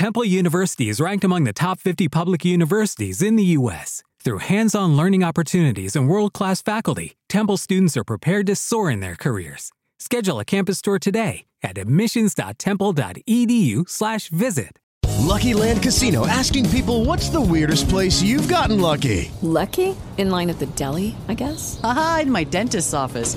Temple University is ranked among the top 50 public universities in the U.S. Through hands on learning opportunities and world class faculty, Temple students are prepared to soar in their careers. Schedule a campus tour today at admissions.temple.edu/slash visit. Lucky Land Casino asking people what's the weirdest place you've gotten lucky? Lucky? In line at the deli, I guess? Aha, in my dentist's office.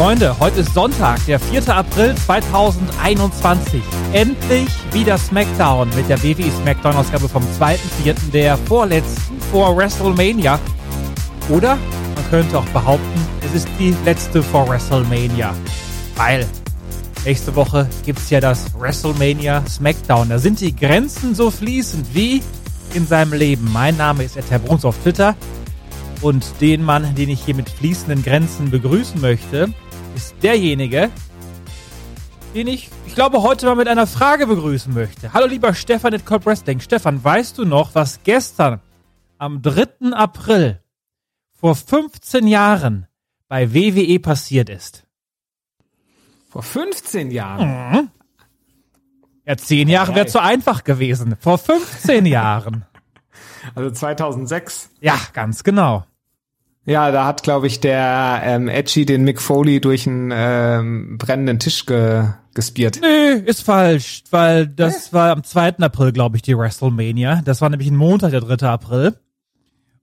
Freunde, heute ist Sonntag, der 4. April 2021. Endlich wieder SmackDown mit der WWE SmackDown-Ausgabe vom 2.4., der vorletzten vor WrestleMania. Oder man könnte auch behaupten, es ist die letzte vor WrestleMania. Weil nächste Woche gibt es ja das WrestleMania SmackDown. Da sind die Grenzen so fließend wie in seinem Leben. Mein Name ist Ed Bruns auf Twitter. Und den Mann, den ich hier mit fließenden Grenzen begrüßen möchte, ist derjenige, den ich, ich glaube, heute mal mit einer Frage begrüßen möchte. Hallo lieber Stefan at Cold Wrestling. Stefan, weißt du noch, was gestern am 3. April vor 15 Jahren bei WWE passiert ist? Vor 15 Jahren? Mhm. Ja, 10 Jahre wäre zu einfach gewesen. Vor 15 Jahren. Also 2006. Ja, ganz genau. Ja, da hat, glaube ich, der ähm, Edgy den Mick Foley durch einen ähm, brennenden Tisch ge gespiert. Nee, ist falsch, weil das äh? war am 2. April, glaube ich, die WrestleMania. Das war nämlich ein Montag, der 3. April.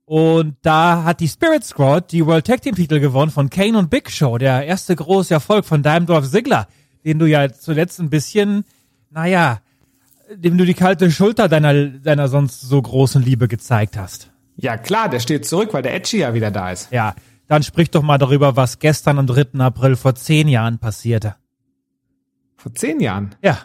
Und da hat die Spirit Squad die World Tag Team Titel gewonnen von Kane und Big Show, der erste große Erfolg von Daimdorf Ziggler, den du ja zuletzt ein bisschen, naja, dem du die kalte Schulter deiner, deiner sonst so großen Liebe gezeigt hast. Ja klar, der steht zurück, weil der Edgy ja wieder da ist. Ja, dann sprich doch mal darüber, was gestern am 3. April vor zehn Jahren passierte. Vor zehn Jahren? Ja.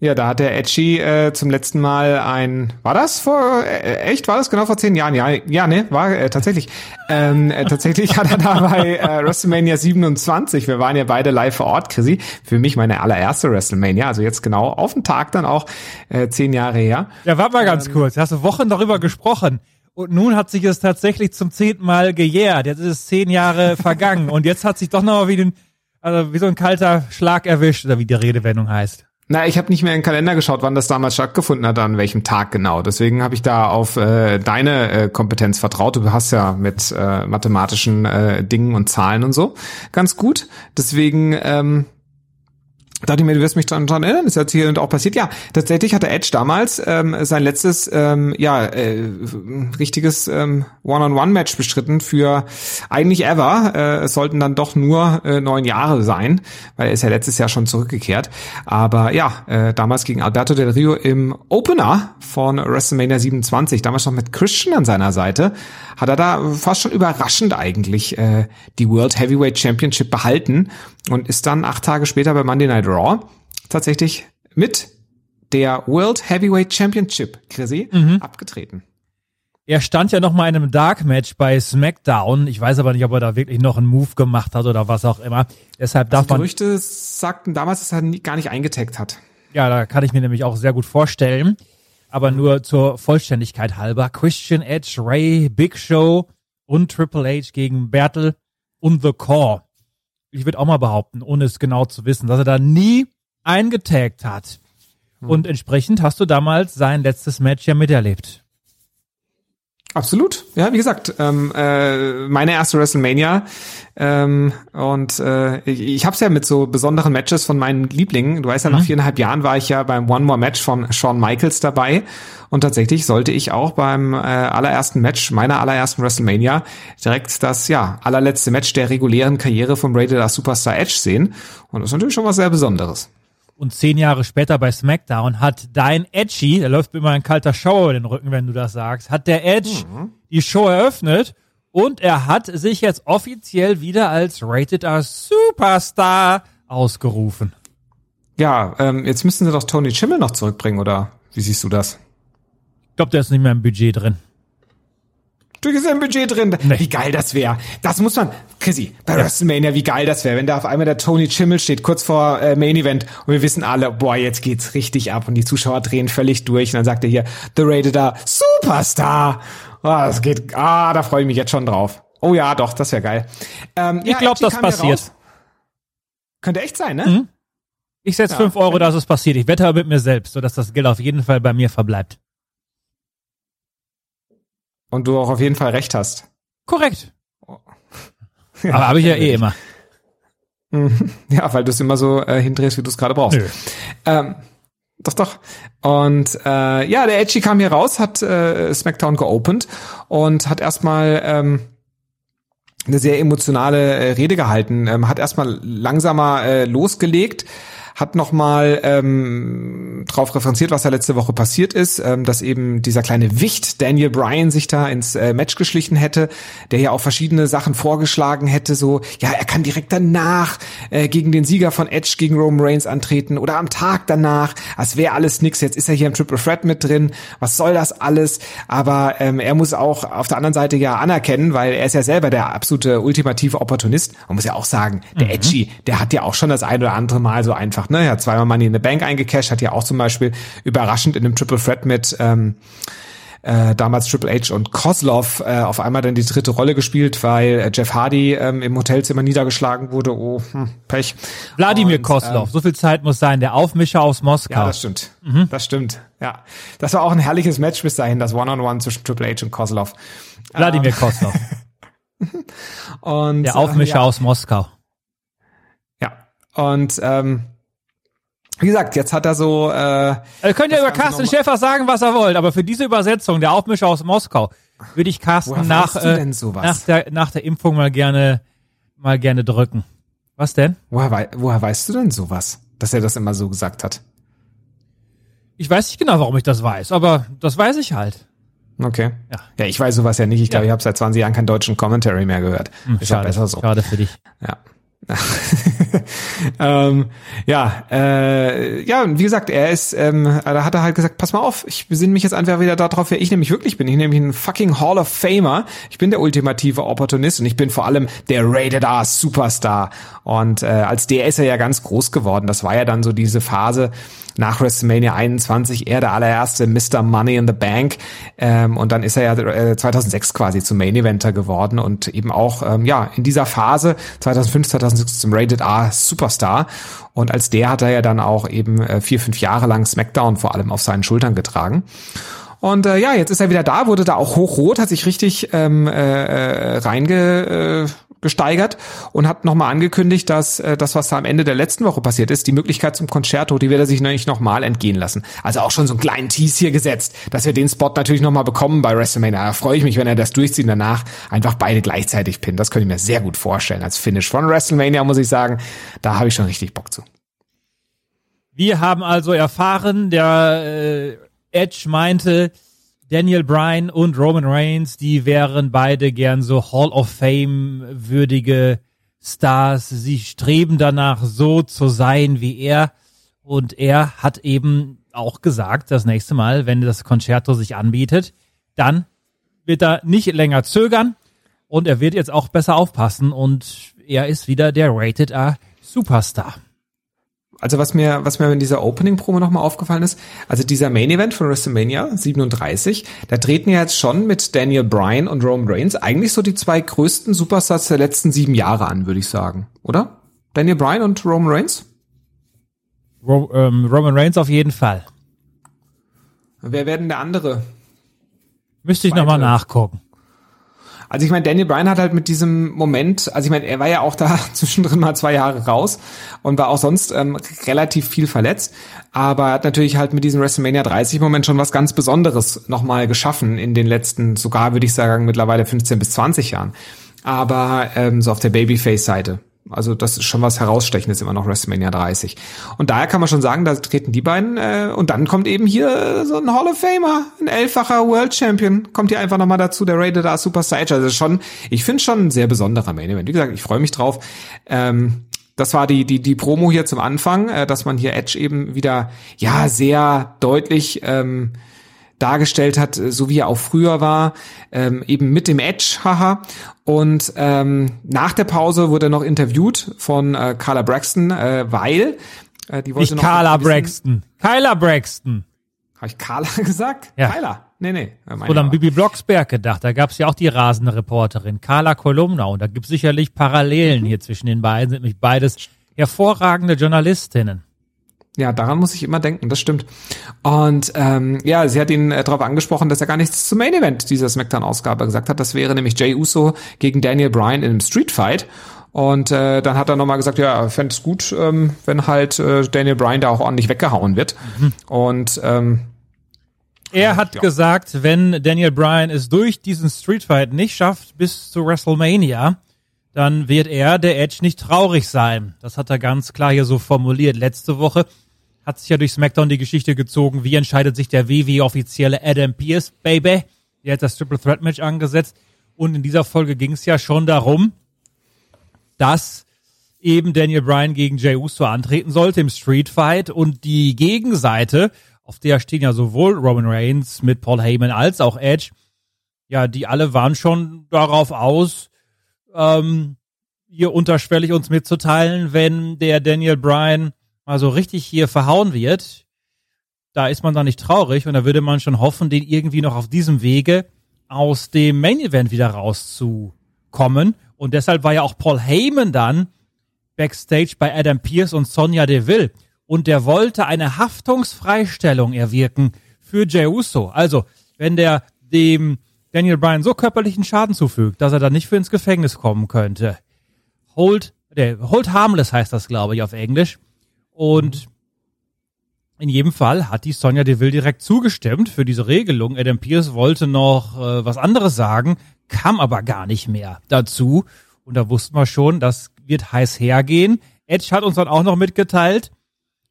Ja, da hat der Edgy äh, zum letzten Mal ein, war das vor, äh, echt, war das genau vor zehn Jahren? Ja, ja, ne, war äh, tatsächlich. Ähm, äh, tatsächlich hat er da bei äh, WrestleMania 27, wir waren ja beide live vor Ort, Chrissy, für mich meine allererste WrestleMania, also jetzt genau auf den Tag dann auch, äh, zehn Jahre her. Ja, warte mal ganz ähm, kurz, hast du Wochen darüber gesprochen. Und nun hat sich es tatsächlich zum zehnten Mal gejährt. Jetzt ist es zehn Jahre vergangen. Und jetzt hat sich doch noch mal wie, den, also wie so ein kalter Schlag erwischt, oder wie die Redewendung heißt. Na, ich habe nicht mehr in den Kalender geschaut, wann das damals stattgefunden hat, an welchem Tag genau. Deswegen habe ich da auf äh, deine äh, Kompetenz vertraut. Du hast ja mit äh, mathematischen äh, Dingen und Zahlen und so ganz gut. Deswegen ähm, dachte ich mir, du wirst mich dran, erinnern, ist jetzt hier und auch passiert. Ja, tatsächlich hatte Edge damals ähm, sein letztes ähm, ja äh, richtiges ähm, One-on-One-Match bestritten für eigentlich ever. Äh, es sollten dann doch nur äh, neun Jahre sein, weil er ist ja letztes Jahr schon zurückgekehrt. Aber ja, äh, damals gegen Alberto Del Rio im Opener von WrestleMania 27, damals noch mit Christian an seiner Seite, hat er da fast schon überraschend eigentlich äh, die World Heavyweight Championship behalten und ist dann acht Tage später bei Monday Night Raw tatsächlich mit der World Heavyweight Championship, Chrissy, mhm. abgetreten. Er stand ja noch mal in einem Dark Match bei SmackDown. Ich weiß aber nicht, ob er da wirklich noch einen Move gemacht hat oder was auch immer. Deshalb darf also man. Gerüchte sagten damals, dass er gar nicht eingetaggt hat. Ja, da kann ich mir nämlich auch sehr gut vorstellen. Aber nur zur Vollständigkeit halber. Christian Edge, Ray, Big Show und Triple H gegen Bertel und The Core ich würde auch mal behaupten, ohne es genau zu wissen, dass er da nie eingetaggt hat. Hm. Und entsprechend hast du damals sein letztes Match ja miterlebt. Absolut. Ja, wie gesagt, ähm, äh, meine erste WrestleMania ähm, und äh, ich, ich habe es ja mit so besonderen Matches von meinen Lieblingen. Du weißt ja, mhm. nach viereinhalb Jahren war ich ja beim One More Match von Shawn Michaels dabei und tatsächlich sollte ich auch beim äh, allerersten Match meiner allerersten WrestleMania direkt das ja allerletzte Match der regulären Karriere von Rated Superstar Edge sehen und das ist natürlich schon was sehr Besonderes. Und zehn Jahre später bei SmackDown hat dein Edgy, da läuft mir immer ein kalter Schauer über den Rücken, wenn du das sagst, hat der Edge mhm. die Show eröffnet und er hat sich jetzt offiziell wieder als Rated R Superstar ausgerufen. Ja, ähm, jetzt müssen sie doch Tony Chimmel noch zurückbringen, oder? Wie siehst du das? Ich glaube, der ist nicht mehr im Budget drin. Du ist im Budget drin. Nee. Wie geil das wäre. Das muss man, Chrissy, bei WrestleMania, wie geil das wäre, wenn da auf einmal der Tony Chimmel steht, kurz vor äh, Main Event und wir wissen alle, boah, jetzt geht's richtig ab und die Zuschauer drehen völlig durch und dann sagt er hier, The Rated R Superstar. Oh, das geht, ah, da freue ich mich jetzt schon drauf. Oh ja, doch, das wäre geil. Ähm, Ich ja, glaube, das passiert. Könnte echt sein, ne? Mhm. Ich setze Ja. fünf Euro, dass es passiert. Ich wette aber mit mir selbst, sodass das Geld auf jeden Fall bei mir verbleibt. Und du auch auf jeden Fall recht hast. Korrekt. aber habe ich ja eh immer. Ja, weil du es immer so äh, hindrehst, wie du es gerade brauchst. Nö. Ähm, doch, doch. Und äh, ja, der Edgy kam hier raus, hat äh, SmackDown geopend und hat erstmal ähm, eine sehr emotionale äh, Rede gehalten, ähm, hat erstmal langsamer äh, losgelegt, hat nochmal ähm, drauf referenziert, was da letzte Woche passiert ist, ähm, dass eben dieser kleine Wicht Daniel Bryan sich da ins äh, Match geschlichen hätte, der ja auch verschiedene Sachen vorgeschlagen hätte, so, ja, er kann direkt danach äh, gegen den Sieger von Edge gegen Roman Reigns antreten oder am Tag danach, das wäre alles nix, jetzt ist er hier im Triple Threat mit drin, was soll das alles, aber ähm, er muss auch auf der anderen Seite ja anerkennen, weil er ist ja selber der absolute ultimative Opportunist, man muss ja auch sagen, der Edgy, der hat ja auch schon das ein oder andere Mal so einfach, ne, er hat zweimal Money in the Bank eingecashed, hat ja auch zum Beispiel überraschend in einem Triple Threat mit ähm, äh, damals Triple H und Kozlov äh, auf einmal dann die dritte Rolle gespielt, weil äh, Jeff Hardy ähm, im Hotelzimmer niedergeschlagen wurde. Oh, hm, Pech. Wladimir Kozlov, ähm, so viel Zeit muss sein, der Aufmischer aus Moskau. ja, das stimmt. Das stimmt. Ja, das war auch ein herrliches Match bis dahin, das One-on-One zwischen Triple H und Kozlov. Wladimir Kozlov, Und der Aufmischer äh, ja, aus Moskau. Ja. Und ähm, wie gesagt, jetzt hat er so äh, Ihr könnt ja Das über Carsten Schäfer sagen, was er wollt, aber für diese Übersetzung, der Aufmischer aus Moskau, würde ich Carsten Woher nach, äh, nach, der, nach der Impfung mal gerne, mal gerne drücken. Was denn? woher, wei woher weißt du denn sowas, dass er das immer so gesagt hat? Ich weiß nicht genau, warum ich das weiß, aber das weiß ich halt. Okay. Ja. Ja, ich weiß sowas ja nicht. Ich glaube, Ja. ich habe seit 20 Jahren keinen deutschen Commentary mehr gehört. ist ja Schade, besser so. schade für dich. Ja. ähm, ja, äh, ja, wie gesagt, er ist, ähm, da hat er halt gesagt, pass mal auf, ich besinne mich jetzt einfach wieder darauf, wer ich nämlich wirklich bin. Ich bin nämlich ein fucking Hall of Famer. Ich bin der ultimative Opportunist und ich bin vor allem der Rated R Superstar. Und äh, als der ist er ja ganz groß geworden. Das war ja dann so diese Phase nach WrestleMania 21, er der allererste Mr. Money in the Bank. Ähm, und dann ist er ja äh, 2006 quasi zum Main Eventer geworden und eben auch ähm, ja in dieser Phase 2005, 2006 zum Rated R Superstar. Und als der hat er ja dann auch eben äh, vier, fünf Jahre lang SmackDown vor allem auf seinen Schultern getragen. Und äh, ja, jetzt ist er wieder da, wurde da auch hochrot, hat sich richtig ähm, äh, reinge, äh, gesteigert und hat nochmal angekündigt, dass äh, das, was da am Ende der letzten Woche passiert ist, die Möglichkeit zum Concerto, die wird er sich nicht nochmal entgehen lassen. Also auch schon so einen kleinen Tease hier gesetzt, dass wir den Spot natürlich nochmal bekommen bei WrestleMania. Da freue ich mich, wenn er das durchzieht und danach einfach beide gleichzeitig pinnt. Das könnte ich mir sehr gut vorstellen als Finish von WrestleMania, muss ich sagen. Da habe ich schon richtig Bock zu. Wir haben also erfahren, der äh, Edge meinte, Daniel Bryan und Roman Reigns, die wären beide gern so Hall of Fame würdige Stars. Sie streben danach, so zu sein wie er. Und er hat eben auch gesagt, das nächste Mal, wenn das Concerto sich anbietet, dann wird er nicht länger zögern und er wird jetzt auch besser aufpassen und er ist wieder der Rated R Superstar. Also was mir, was mir in dieser Opening-Promo nochmal aufgefallen ist, also dieser Main-Event von WrestleMania 37, da treten ja jetzt schon mit Daniel Bryan und Roman Reigns eigentlich so die zwei größten Superstars der letzten sieben Jahre an, würde ich sagen. Oder? Daniel Bryan und Roman Reigns? Ro ähm, Roman Reigns auf jeden Fall. Wer werden der andere? Müsste ich nochmal nachgucken. Also ich meine, Daniel Bryan hat halt mit diesem Moment, also ich meine, er war ja auch da zwischendrin mal zwei Jahre raus und war auch sonst ähm, relativ viel verletzt, aber er hat natürlich halt mit diesem WrestleMania 30 Moment schon was ganz Besonderes nochmal geschaffen in den letzten, sogar würde ich sagen, mittlerweile 15 bis 20 Jahren. Aber ähm, so auf der Babyface-Seite. Also das ist schon was herausstechendes immer noch WrestleMania 30. Und daher kann man schon sagen, da treten die beiden äh, und dann kommt eben hier so ein Hall of Famer, ein elffacher World Champion, kommt hier einfach nochmal dazu, der Rated R Superstar Edge. Also schon, ich finde schon ein sehr besonderer Main Event. Wie gesagt, ich freue mich drauf. Ähm, das war die, die, die Promo hier zum Anfang, äh, dass man hier Edge eben wieder, ja, sehr deutlich ähm, dargestellt hat, äh, so wie er auch früher war, ähm, eben mit dem Edge, haha. Und ähm, nach der Pause wurde er noch interviewt von äh, Carla Braxton, äh, weil äh, die wollte Nicht noch Carla wissen- Braxton. Kyla Braxton. Habe ich Carla gesagt? Ja. Kyla. Nee, nee. äh, Oder an. Bibi Blocksberg gedacht. Da gab's ja auch die rasende Reporterin, Carla Kolumna. Und da gibt's sicherlich Parallelen hier zwischen den beiden. Sind nämlich beides hervorragende Journalistinnen. Ja, daran muss ich immer denken, das stimmt. Und ähm, ja, sie hat ihn äh, darauf angesprochen, dass er gar nichts zum Main Event dieser SmackDown-Ausgabe gesagt hat. Das wäre nämlich Jay Uso gegen Daniel Bryan in einem Street Fight. Und äh, dann hat er nochmal gesagt, ja, er fände es gut, ähm, wenn halt äh, Daniel Bryan da auch ordentlich weggehauen wird. Und ähm, Er hat Ja. gesagt, wenn Daniel Bryan es durch diesen Street Fight nicht schafft bis zu WrestleMania, dann wird er, der Edge, nicht traurig sein. Das hat er ganz klar hier so formuliert. Letzte Woche hat sich ja durch SmackDown die Geschichte gezogen, wie entscheidet sich der WWE-offizielle Adam Pierce, Baby. Der hat das Triple Threat Match angesetzt. Und in dieser Folge ging es ja schon darum, dass eben Daniel Bryan gegen Jey Uso antreten sollte im Street Fight und die Gegenseite, auf der stehen ja sowohl Roman Reigns mit Paul Heyman als auch Edge, ja, die alle waren schon darauf aus, ähm, hier unterschwellig uns mitzuteilen, wenn der Daniel Bryan mal so richtig hier verhauen wird, da ist man dann nicht traurig und da würde man schon hoffen, den irgendwie noch auf diesem Wege aus dem Main Event wieder rauszukommen. Und deshalb war ja auch Paul Heyman dann backstage bei Adam Pierce und Sonja Deville. Und der wollte eine Haftungsfreistellung erwirken für Jey Uso. Also, wenn der dem Daniel Bryan so körperlichen Schaden zufügt, dass er dann nicht für ins Gefängnis kommen könnte. Hold, der, hold harmless heißt das, glaube ich, auf Englisch. Und in jedem Fall hat die Sonja Deville direkt zugestimmt für diese Regelung. Adam Pierce wollte noch äh, was anderes sagen, kam aber gar nicht mehr dazu. Und da wussten wir schon, das wird heiß hergehen. Edge hat uns dann auch noch mitgeteilt,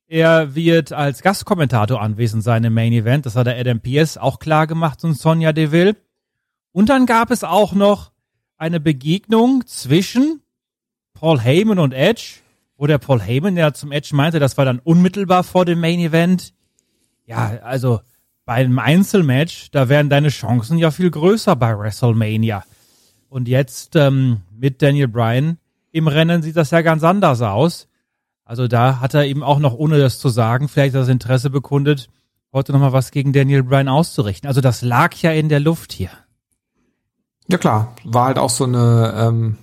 er wird als Gastkommentator anwesend sein im Main Event. Das hat der Adam Pierce auch klar gemacht und Sonja Deville. Und dann gab es auch noch eine Begegnung zwischen Paul Heyman und Edge, wo der Paul Heyman ja zum Edge meinte, das war dann unmittelbar vor dem Main Event. Ja, also bei einem Einzelmatch, da wären deine Chancen ja viel größer bei WrestleMania. Und jetzt ähm, mit Daniel Bryan im Rennen sieht das ja ganz anders aus. Also da hat er eben auch noch, ohne das zu sagen, vielleicht das Interesse bekundet, heute nochmal was gegen Daniel Bryan auszurichten. Also das lag ja in der Luft hier. Ja klar, war halt auch so eine ähm,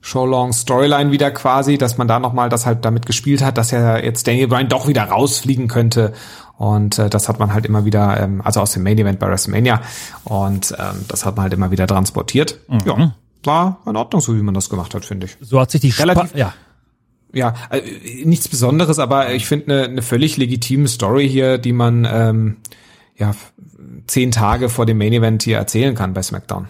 Show-Long Storyline wieder quasi, dass man da nochmal das halt damit gespielt hat, dass ja jetzt Daniel Bryan doch wieder rausfliegen könnte. Und äh, das hat man halt immer wieder, ähm, also aus dem Main Event bei WrestleMania. Und ähm, das hat man halt immer wieder transportiert. Ja, war in Ordnung, so wie man das gemacht hat, finde ich. So hat sich die Relativ- Spa ja. Ja, äh, nichts Besonderes, aber ich finde eine ne völlig legitime Story hier, die man ähm, ja zehn Tage vor dem Main Event hier erzählen kann bei SmackDown.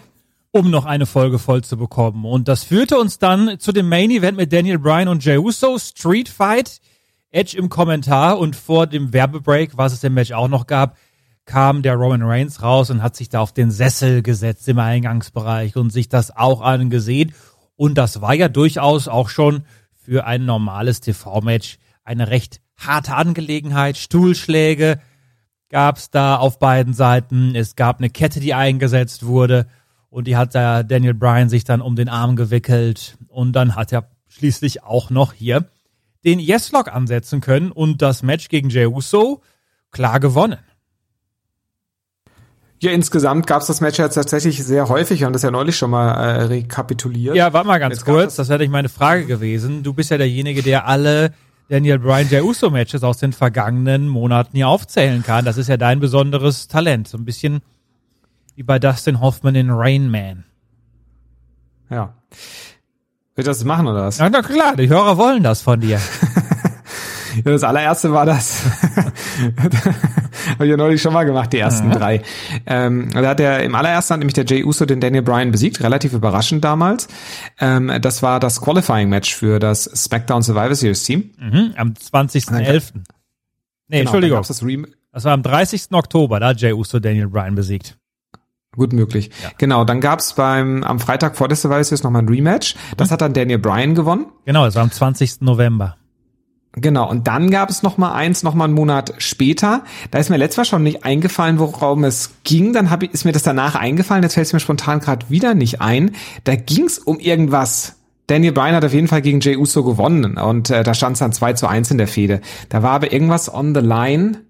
Um noch eine Folge voll zu bekommen. Und das führte uns dann zu dem Main Event mit Daniel Bryan und Jey Uso, Street Fight, Edge im Kommentar und vor dem Werbebreak, was es im Match auch noch gab, kam der Roman Reigns raus und hat sich da auf den Sessel gesetzt im Eingangsbereich und sich das auch angesehen. Und das war ja durchaus auch schon für ein normales TV-Match eine recht harte Angelegenheit. Stuhlschläge gab's da auf beiden Seiten. Es gab eine Kette, die eingesetzt wurde. Und die hat da Daniel Bryan sich dann um den Arm gewickelt. Und dann hat er schließlich auch noch hier den Yes-Lock ansetzen können und das Match gegen Jey Uso klar gewonnen. Ja, insgesamt gab's das Match jetzt tatsächlich sehr häufig. Wir haben das ja neulich schon mal äh, rekapituliert. Ja, warte mal ganz Jetzt gab kurz, es- das wäre nämlich meine Frage gewesen. Du bist ja derjenige, der alle Daniel Bryan Jey Uso Matches aus den vergangenen Monaten hier aufzählen kann. Das ist ja dein besonderes Talent. So ein bisschen wie bei Dustin Hoffman in Rain Man. ja. Ich das machen oder was? Ja, na klar, die Hörer wollen das von dir. Ja, das allererste war das. Habe ich ja neulich schon mal gemacht, die ersten drei. Ähm, da hat er im allerersten hat nämlich der Jay Uso den Daniel Bryan besiegt, relativ überraschend damals. Ähm, das war das Qualifying Match für das SmackDown Survivor Series Team. Mhm, am 20.11. Nee, Genau, Entschuldigung. Das Das war am 30. Oktober, da hat Jey Uso Daniel Bryan besiegt. Gut möglich. Genau, dann gab's beim am Freitag vor der Survivor Series nochmal ein Rematch. Das hat dann Daniel Bryan gewonnen. Genau, das war am 20. November. Genau, und dann gab es noch mal eins, noch mal einen Monat später. Da ist mir letztes Mal schon nicht eingefallen, worum es ging. Dann hab ich, ist mir das danach eingefallen. Jetzt fällt es mir spontan gerade wieder nicht ein. Da ging es um irgendwas. Daniel Bryan hat auf jeden Fall gegen Jey Uso gewonnen und äh, da stand es dann 2 zu 1 in der Fehde. Da war aber irgendwas on the line.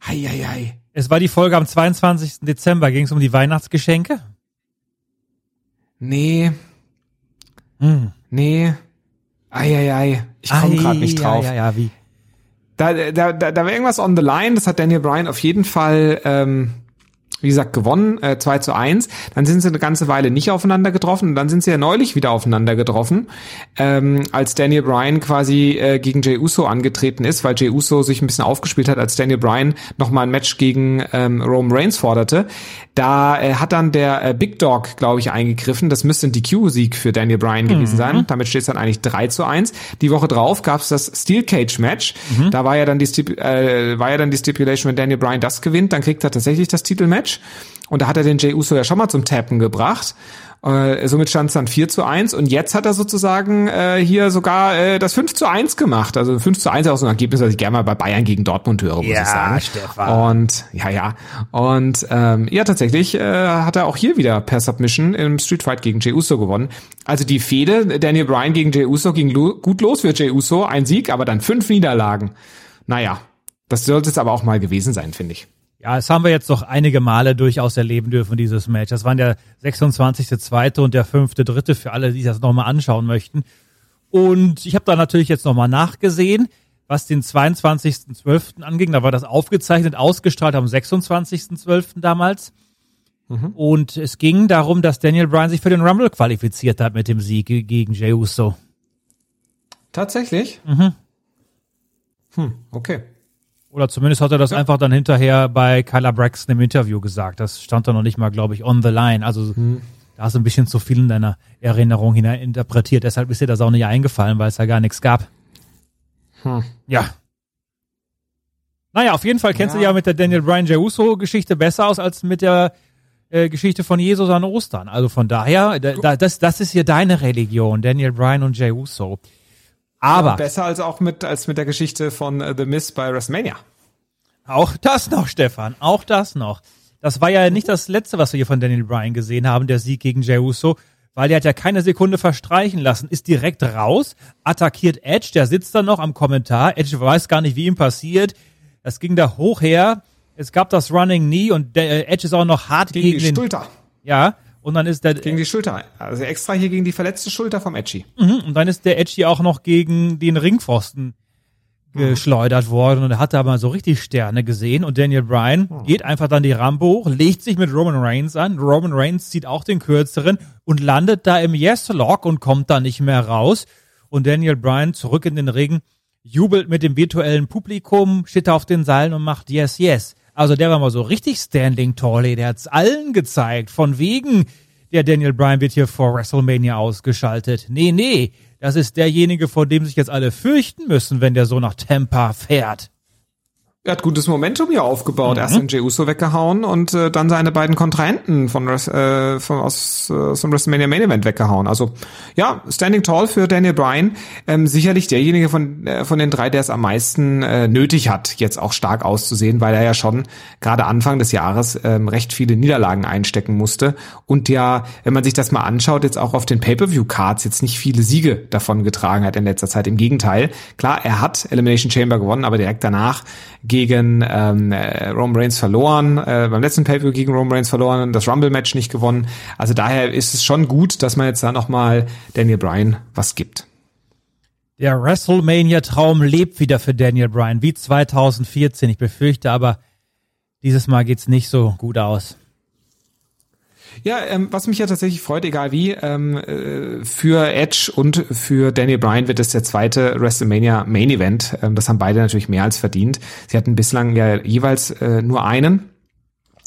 Hei, hei, hei. Es war die Folge am 22. Dezember. Ging es um die Weihnachtsgeschenke? Nee, Hm. nee. Ei, ei, ei. Ich komme gerade nicht drauf. Ja, ja, ja, wie? Da, da, da, da war irgendwas on the line, das hat Daniel Bryan auf jeden Fall, ähm, wie gesagt, gewonnen, äh, 2 zu 1. Dann sind sie eine ganze Weile nicht aufeinander getroffen und dann sind sie ja neulich wieder aufeinander getroffen, ähm, als Daniel Bryan quasi äh, gegen Jey Uso angetreten ist, weil Jey Uso sich ein bisschen aufgespielt hat, als Daniel Bryan nochmal ein Match gegen ähm, Roman Reigns forderte. Da äh, hat dann der äh, Big Dog, glaube ich, eingegriffen. Das müsste ein DQ-Sieg für Daniel Bryan gewesen sein. Damit steht es dann eigentlich 3 zu 1. Die Woche drauf gab es das Steel Cage Match. Da war ja dann die Stip äh, war ja dann die Stipulation, wenn Daniel Bryan das gewinnt, dann kriegt er tatsächlich das Titelmatch. Und da hat er den Jey Uso ja schon mal zum Tappen gebracht. Äh, somit stand es dann 4 zu 1 und jetzt hat er sozusagen äh, hier sogar äh, das 5 zu 1 gemacht. Also 5 zu 1 ist auch so ein Ergebnis, das ich gerne mal bei Bayern gegen Dortmund höre, muss Ja, ich sagen. Stefan. Und ja, ja. Und ähm, ja, tatsächlich äh, hat er auch hier wieder per Submission im Street Fight gegen Jey Uso gewonnen. Also die Fehde, Daniel Bryan gegen Jey Uso ging lo gut los für Jey Uso, ein Sieg, aber dann fünf Niederlagen. Naja, das sollte es aber auch mal gewesen sein, finde ich. Ja, das haben wir jetzt doch einige Male durchaus erleben dürfen, dieses Match. Das waren der 26.2. und der 5.3. für alle, die das nochmal anschauen möchten. Und ich habe da natürlich jetzt nochmal nachgesehen, was den 22.12. anging. Da war das aufgezeichnet, ausgestrahlt am 26.12. damals. Und es ging darum, dass Daniel Bryan sich für den Rumble qualifiziert hat mit dem Sieg ge- gegen Jey Uso. Tatsächlich? Hm, okay. Oder zumindest hat er das einfach dann hinterher bei Kyla Braxton im Interview gesagt. Das stand da noch nicht mal, glaube ich, on the line. Also da hast du ein bisschen zu viel in deiner Erinnerung hinein interpretiert. Deshalb ist dir das auch nicht eingefallen, weil es ja gar nichts gab. Ja. Naja, auf jeden Fall kennst du Ja. ja mit der Daniel Bryan Jey Uso Geschichte besser aus als mit der äh, Geschichte von Jesus an Ostern. Also von daher, da, da, das, das ist hier deine Religion, Daniel Bryan und Jey Uso. Aber Besser als auch mit, als mit der Geschichte von äh, The Miz bei WrestleMania. Auch das noch, Stefan, auch das noch. Das war ja nicht das letzte, was wir hier von Daniel Bryan gesehen haben, der Sieg gegen Jey Uso, weil der hat ja keine Sekunde verstreichen lassen, ist direkt raus, attackiert Edge, der sitzt da noch am Kommentar, Edge weiß gar nicht, wie ihm passiert. Das ging da hoch her. Es gab das Running Knee und der äh, Edge ist auch noch hart Gegen, gegen, die den, Schulter. ja, und dann ist der, Gegen die Schulter. Also extra hier gegen die verletzte Schulter vom Edgy. Mhm, und dann ist der Edge hier auch noch gegen den Ringpfosten geschleudert worden und er hat da mal so richtig Sterne gesehen und Daniel Bryan geht einfach dann die Rampe hoch, legt sich mit Roman Reigns an, Roman Reigns zieht auch den kürzeren und landet da im Yes-Lock und kommt da nicht mehr raus. Und Daniel Bryan zurück in den Ring, jubelt mit dem virtuellen Publikum, steht da auf den Seilen und macht Yes, Yes. Also der war mal so richtig Standing Tall, der hat's allen gezeigt, von wegen der Daniel Bryan wird hier vor WrestleMania ausgeschaltet. Nee, nee, das ist derjenige, vor dem sich jetzt alle fürchten müssen, wenn der so nach Tampa fährt. Er hat gutes Momentum hier aufgebaut. Erst den Jey Uso weggehauen und äh, dann seine beiden Kontrahenten von, äh, von aus, äh, aus dem WrestleMania Main Event weggehauen. Also ja, Standing Tall für Daniel Bryan. Ähm, sicherlich derjenige von, äh, von den drei, der es am meisten äh, nötig hat, jetzt auch stark auszusehen, weil er ja schon gerade Anfang des Jahres ähm, recht viele Niederlagen einstecken musste. Und ja, wenn man sich das mal anschaut, jetzt auch auf den Pay-Per-View-Cards jetzt nicht viele Siege davon getragen hat in letzter Zeit. Im Gegenteil, klar, er hat Elimination Chamber gewonnen, aber direkt danach gegen ähm, äh, Roman Reigns verloren, äh, beim letzten Pay-Per-View gegen Roman Reigns verloren, das Rumble-Match nicht gewonnen. Also daher ist es schon gut, dass man jetzt da nochmal Daniel Bryan was gibt. Der WrestleMania-Traum lebt wieder für Daniel Bryan, wie 2014. Ich befürchte aber, dieses Mal geht's nicht so gut aus. Ja, ähm, was mich ja tatsächlich freut, egal wie, ähm, äh, für Edge und für Daniel Bryan wird es der zweite WrestleMania Main Event. Ähm, das haben beide natürlich mehr als verdient. Sie hatten bislang ja jeweils äh, nur einen.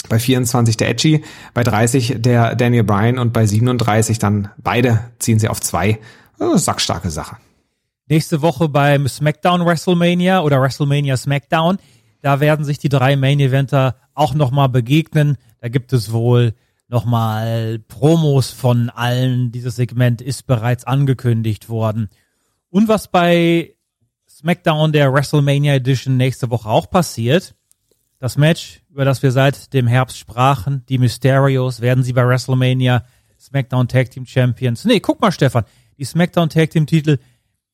Bei 24 der Edgy, bei 30 der Daniel Bryan und bei 37 dann beide ziehen sie auf zwei. Also, sackstarke Sache. Nächste Woche beim SmackDown WrestleMania oder WrestleMania SmackDown, da werden sich die drei Main Eventer auch nochmal begegnen. Da gibt es wohl nochmal Promos von allen. Dieses Segment ist bereits angekündigt worden. Und was bei SmackDown der WrestleMania Edition nächste Woche auch passiert, das Match, über das wir seit dem Herbst sprachen, die Mysterios, werden sie bei WrestleMania SmackDown Tag Team Champions. Nee, guck mal, Stefan, die SmackDown Tag Team Titel,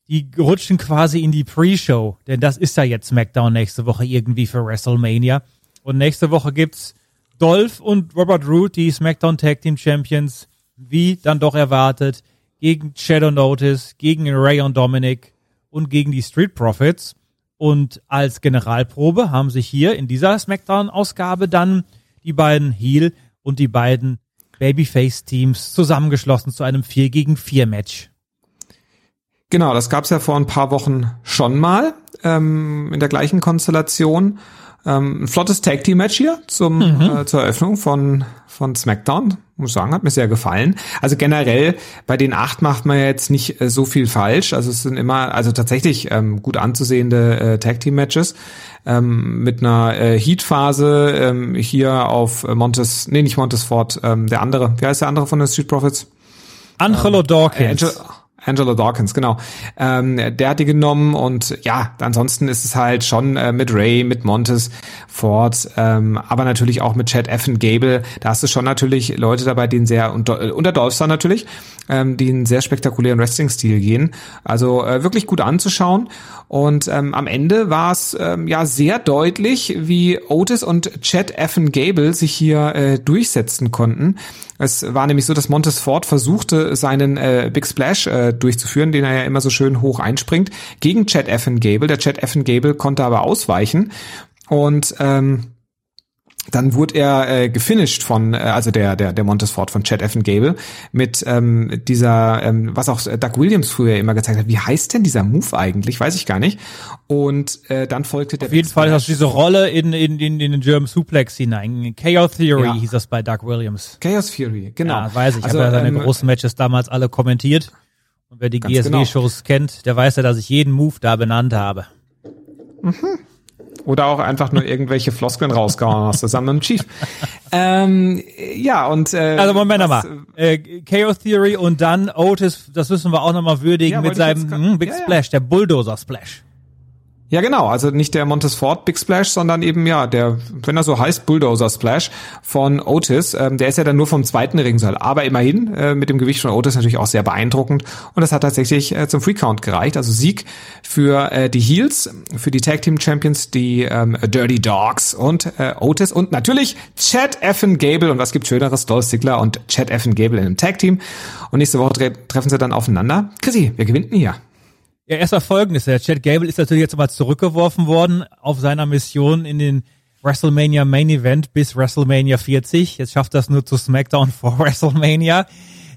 die rutschen quasi in die Pre-Show, denn das ist ja jetzt SmackDown nächste Woche irgendwie für WrestleMania. Und nächste Woche gibt's Dolph und Robert Root, die SmackDown Tag Team Champions, wie dann doch erwartet, gegen Shadow Notice, gegen Ray und Dominic und gegen die Street Profits. Und als Generalprobe haben sich hier in dieser SmackDown-Ausgabe dann die beiden Heel und die beiden Babyface-Teams zusammengeschlossen zu einem 4 gegen 4 Match. Genau, das gab's ja vor ein paar Wochen schon mal ähm, in der gleichen Konstellation. Ähm, ein flottes Tag Team Match hier zum mhm. äh, zur Eröffnung von von SmackDown. Muss sagen, hat mir sehr gefallen. Also generell bei den acht macht man ja jetzt nicht äh, so viel falsch. Also es sind immer also tatsächlich ähm, gut anzusehende äh, Tag Team Matches ähm, mit einer äh, Heat Phase ähm, hier auf Montes, nee nicht Montes Ford, ähm, der andere. Wie heißt der andere von den Street Profits? Angelo ähm, Dawkins. Angel Angelo Dawkins, genau. Ähm, der hat die genommen und ja, ansonsten ist es halt schon äh, mit Ray, mit Montes, Ford, ähm, aber natürlich auch mit Chad Effen, Gable. Da hast du schon natürlich Leute dabei, die sehr, und, äh, unter Dolphstar natürlich, ähm, die einen sehr spektakulären Wrestling-Stil gehen. Also äh, wirklich gut anzuschauen. Und ähm, am Ende war es ähm, ja sehr deutlich, wie Otis und Chad Effen Gable sich hier äh, durchsetzen konnten. Es war nämlich so, dass Montes Ford versuchte, seinen äh, Big Splash äh, durchzuführen, den er ja immer so schön hoch einspringt, gegen Chad Effen Gable. Der Chad Effen Gable konnte aber ausweichen und ähm, dann wurde er äh, gefinisht von, äh, also der, der, der Montesfort von Chad Effen Gable mit ähm, dieser, ähm, was auch Doug Williams früher immer gezeigt hat. Wie heißt denn dieser Move eigentlich? Weiß ich gar nicht. Und äh, dann folgte der. Auf jeden Fall hast du diese Rolle in, in, in, in den German Suplex hinein. Chaos Theory ja. hieß das bei Doug Williams. Chaos Theory, genau. Ja, weiß ich. Ich also, habe ja seine ähm, großen Matches damals alle kommentiert. Und wer die GSW-Shows genau. kennt, der weiß ja, dass ich jeden Move da benannt habe. Mhm. Oder auch einfach nur irgendwelche Floskeln rausgehauen hast, zusammen mit dem Chief. ähm, ja, und äh, Also Moment was, mal. Äh, Chaos Theory und dann Otis, das müssen wir auch nochmal würdigen ja, mit seinem mh, hm, Big ja, Splash, der Bulldozer Splash. Ja, genau. Also nicht der Montesfort Big Splash, sondern eben ja der, wenn er so heißt, Bulldozer Splash von Otis. Ähm, der ist ja dann nur vom zweiten Ringseil, aber immerhin äh, mit dem Gewicht von Otis natürlich auch sehr beeindruckend. Und das hat tatsächlich äh, zum Free Count gereicht. Also Sieg für äh, die Heels, für die Tag Team Champions, die ähm, Dirty Dogs und äh, Otis und natürlich Chad Effen Gable. Und was gibt schöneres? Dolph Ziggler und Chad Effen Gable in einem Tag Team. Und nächste Woche treffen sie dann aufeinander. Chrissy, wer gewinnt denn hier? Ja, erstmal folgendes. Der Chad Gable ist natürlich jetzt mal zurückgeworfen worden auf seiner Mission in den WrestleMania Main Event bis WrestleMania 40. Jetzt schafft das nur zu SmackDown vor WrestleMania.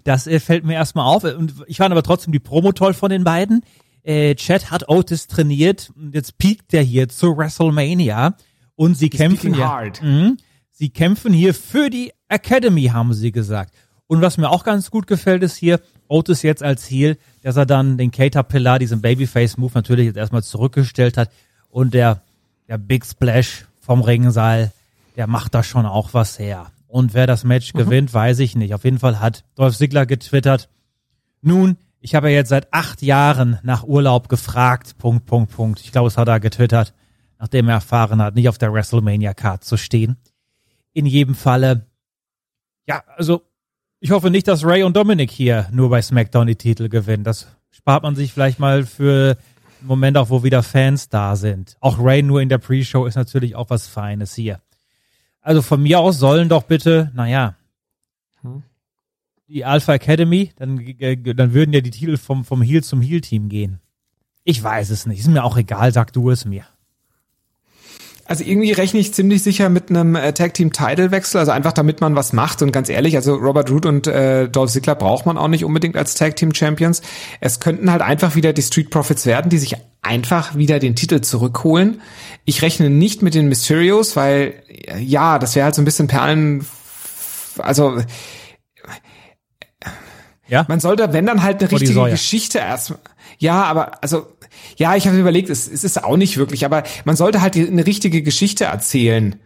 Das äh, fällt mir erstmal auf. Und ich fand aber trotzdem die Promo toll von den beiden. Äh, Chad hat Otis trainiert und jetzt piekt er hier zu WrestleMania und sie He's kämpfen ja. Mh, sie kämpfen hier für die Academy, haben sie gesagt. Und was mir auch ganz gut gefällt, ist hier Otis jetzt als Heel, dass er dann den Caterpillar, diesen Babyface-Move natürlich jetzt erstmal zurückgestellt hat und der, der Big Splash vom Ringsaal, der macht da schon auch was her. Und wer das Match mhm. gewinnt, weiß ich nicht. Auf jeden Fall hat Dolph Ziggler getwittert, nun, ich habe ja jetzt seit acht Jahren nach Urlaub gefragt, Punkt, Punkt, Punkt. Ich glaube, es hat er getwittert, nachdem er erfahren hat, nicht auf der WrestleMania-Card zu stehen. In jedem Falle, ja, also ich hoffe nicht, dass Ray und Dominic hier nur bei SmackDown die Titel gewinnen. Das spart man sich vielleicht mal für einen Moment auch, wo wieder Fans da sind. Auch Ray nur in der Pre-Show ist natürlich auch was Feines hier. Also von mir aus sollen doch bitte, naja, hm? die Alpha Academy, dann, dann würden ja die Titel vom, vom Heel zum Heel-Team gehen. Ich weiß es nicht. Ist mir auch egal, sag du es mir. Also irgendwie rechne ich ziemlich sicher mit einem äh, Tag Team Title Wechsel, also einfach damit man was macht und ganz ehrlich, also Robert Root und äh, Dolph Ziggler braucht man auch nicht unbedingt als Tag Team Champions. Es könnten halt einfach wieder die Street Profits werden, die sich einfach wieder den Titel zurückholen. Ich rechne nicht mit den Mysterios, weil ja, das wäre halt so ein bisschen Perlen also ja? Man sollte, wenn dann halt eine richtige Geschichte erstmal. Ja, aber also ja, ich habe überlegt, es, es ist auch nicht wirklich, aber man sollte halt eine richtige Geschichte erzählen.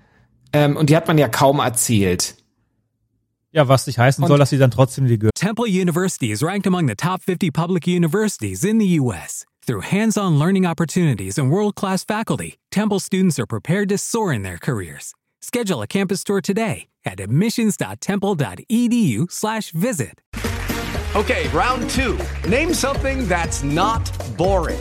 Ähm, und die hat man ja kaum erzählt. Ja, was nicht heißen soll, dass sie dann trotzdem die gehört. Temple University is ranked among the top 50 public universities in the U.S. Through hands-on learning opportunities and world-class faculty, Temple students are prepared to soar in their careers. Schedule a campus tour today at admissions.temple.edu/visit. Okay, round two. Name something that's not boring.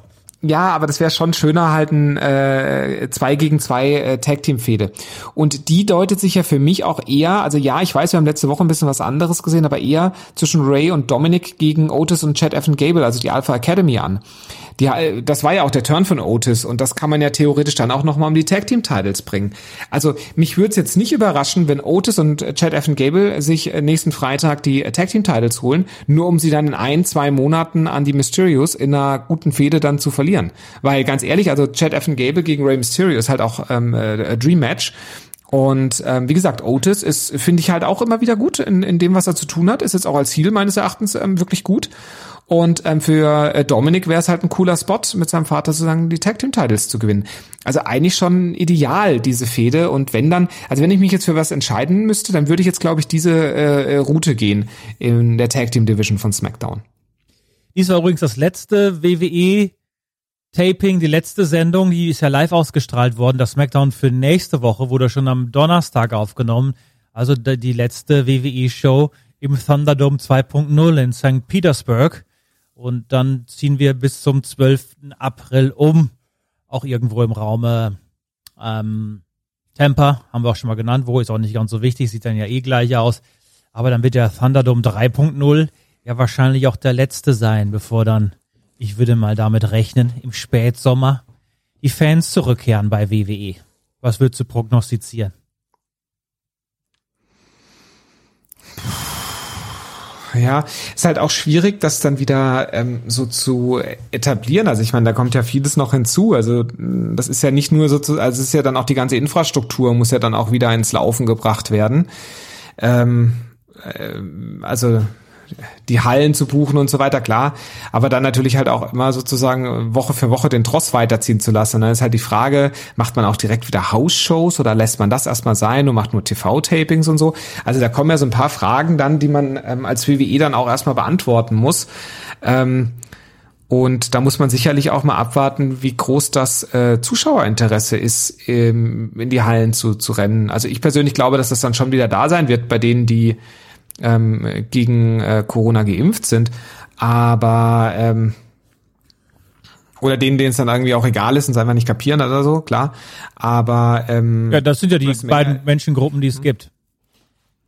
Ja, aber das wäre schon schöner halt ein äh, zwei gegen zwei äh, Tag Team Fehde. Und die deutet sich ja für mich auch eher, also ja, ich weiß, wir haben letzte Woche ein bisschen was anderes gesehen, aber eher zwischen Ray und Dominic gegen Otis und Chad Evan Gable, also die Alpha Academy an. Die, äh, das war ja auch der Turn von Otis und das kann man ja theoretisch dann auch nochmal um die Tag Team Titles bringen. Also mich würde es jetzt nicht überraschen, wenn Otis und Chad Evan Gable sich äh, nächsten Freitag die Tag Team Titles holen, nur um sie dann in ein, zwei Monaten an die Mysterios in einer guten Fehde dann zu verlieren. Weil ganz ehrlich, also Chad Evan Gable gegen Rey Mysterio ist halt auch ähm, äh, Dream Match. Und ähm, wie gesagt, Otis ist, finde ich halt auch immer wieder gut in, in dem, was er zu tun hat. Ist jetzt auch als Heel meines Erachtens ähm, wirklich gut. Und ähm, für äh, Dominic wäre es halt ein cooler Spot, mit seinem Vater sozusagen die Tag Team Titles zu gewinnen. Also eigentlich schon ideal, diese Fehde. Und wenn dann, also wenn ich mich jetzt für was entscheiden müsste, dann würde ich jetzt, glaube ich, diese äh, Route gehen in der Tag Team Division von SmackDown. Dies war übrigens das letzte WWE Taping, die letzte Sendung, die ist ja live ausgestrahlt worden. Das SmackDown für nächste Woche wurde schon am Donnerstag aufgenommen. Also die letzte WWE-Show im Thunderdome 2.0 in St. Petersburg. Und dann ziehen wir bis zum 12. April um. Auch irgendwo im Raum ähm, Tampa, haben wir auch schon mal genannt. Wo ist auch nicht ganz so wichtig, sieht dann ja eh gleich aus. Aber dann wird der Thunderdome 3.0 ja wahrscheinlich auch der letzte sein, bevor dann ich würde mal damit rechnen, im Spätsommer die Fans zurückkehren bei WWE. Was würdest du prognostizieren? Ja, ist halt auch schwierig, das dann wieder ähm, so zu etablieren. Also ich meine, da kommt ja vieles noch hinzu. Also das ist ja nicht nur so, zu, also es ist ja dann auch die ganze Infrastruktur muss ja dann auch wieder ins Laufen gebracht werden. Ähm, äh, also die Hallen zu buchen und so weiter, klar. Aber dann natürlich halt auch immer sozusagen Woche für Woche den Tross weiterziehen zu lassen. Und dann ist halt die Frage, macht man auch direkt wieder House-Shows oder lässt man das erstmal sein und macht nur TV-Tapings und so? Also da kommen ja so ein paar Fragen dann, die man ähm, als WWE dann auch erstmal beantworten muss. Ähm, und da muss man sicherlich auch mal abwarten, wie groß das äh, Zuschauerinteresse ist, ähm, in die Hallen zu, zu rennen. Also ich persönlich glaube, dass das dann schon wieder da sein wird bei denen, die ähm, gegen äh, Corona geimpft sind, aber ähm, oder denen, denen es dann irgendwie auch egal ist und es einfach nicht kapieren oder so, klar. Aber ähm, ja, das sind ja die beiden Menschengruppen, die es mhm. gibt.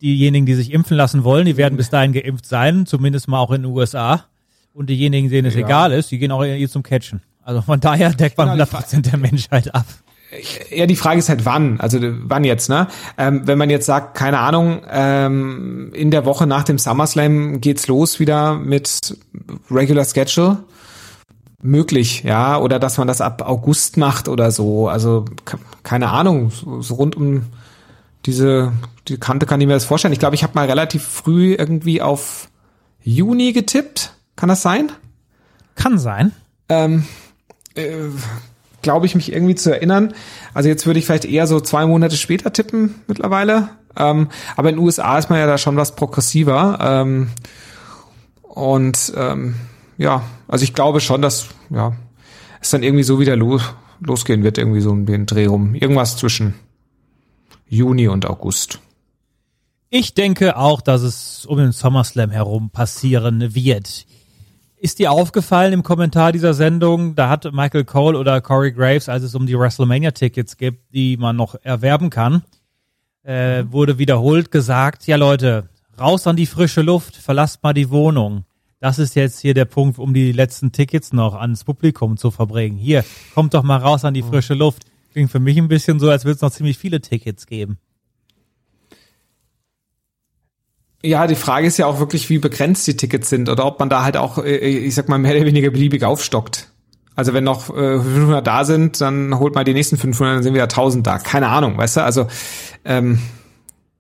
Diejenigen, die sich impfen lassen wollen, die werden bis dahin geimpft sein, zumindest mal auch in den USA. Und diejenigen, denen es ja. egal ist, die gehen auch hier zum Catchen. Also von daher deckt man genau, 100% der Menschheit ab ja, die Frage ist halt wann, also wann jetzt, ne? Ähm, wenn man jetzt sagt, keine Ahnung, ähm, in der Woche nach dem SummerSlam geht's los wieder mit Regular Schedule, möglich, ja, oder dass man das ab August macht oder so, also keine Ahnung, so, so rund um diese die Kante kann ich mir das vorstellen. Ich glaube, ich habe mal relativ früh irgendwie auf Juni getippt. Kann das sein? Kann sein. Ähm, äh, glaube ich, mich irgendwie zu erinnern. Also jetzt würde ich vielleicht eher so zwei Monate später tippen mittlerweile. Ähm, aber in den USA ist man ja da schon was progressiver. Ähm, und ähm, ja, also ich glaube schon, dass ja es dann irgendwie so wieder los, losgehen wird, irgendwie so um den Dreh rum. Irgendwas zwischen Juni und August. Ich denke auch, dass es um den SummerSlam herum passieren wird. Ist dir aufgefallen im Kommentar dieser Sendung, da hat Michael Cole oder Corey Graves, als es um die WrestleMania-Tickets gibt, die man noch erwerben kann, äh, wurde wiederholt gesagt, ja Leute, raus an die frische Luft, verlasst mal die Wohnung. Das ist jetzt hier der Punkt, um die letzten Tickets noch ans Publikum zu verbringen. Hier, kommt doch mal raus an die frische Luft. Klingt für mich ein bisschen so, als würde es noch ziemlich viele Tickets geben. Ja, die Frage ist ja auch wirklich, wie begrenzt die Tickets sind oder ob man da halt auch, äh, ich sag mal, mehr oder weniger beliebig aufstockt. Also wenn noch 500 äh, da sind, dann holt mal die nächsten 500, dann sind wieder 1000 da. Keine Ahnung, weißt du? Also ähm,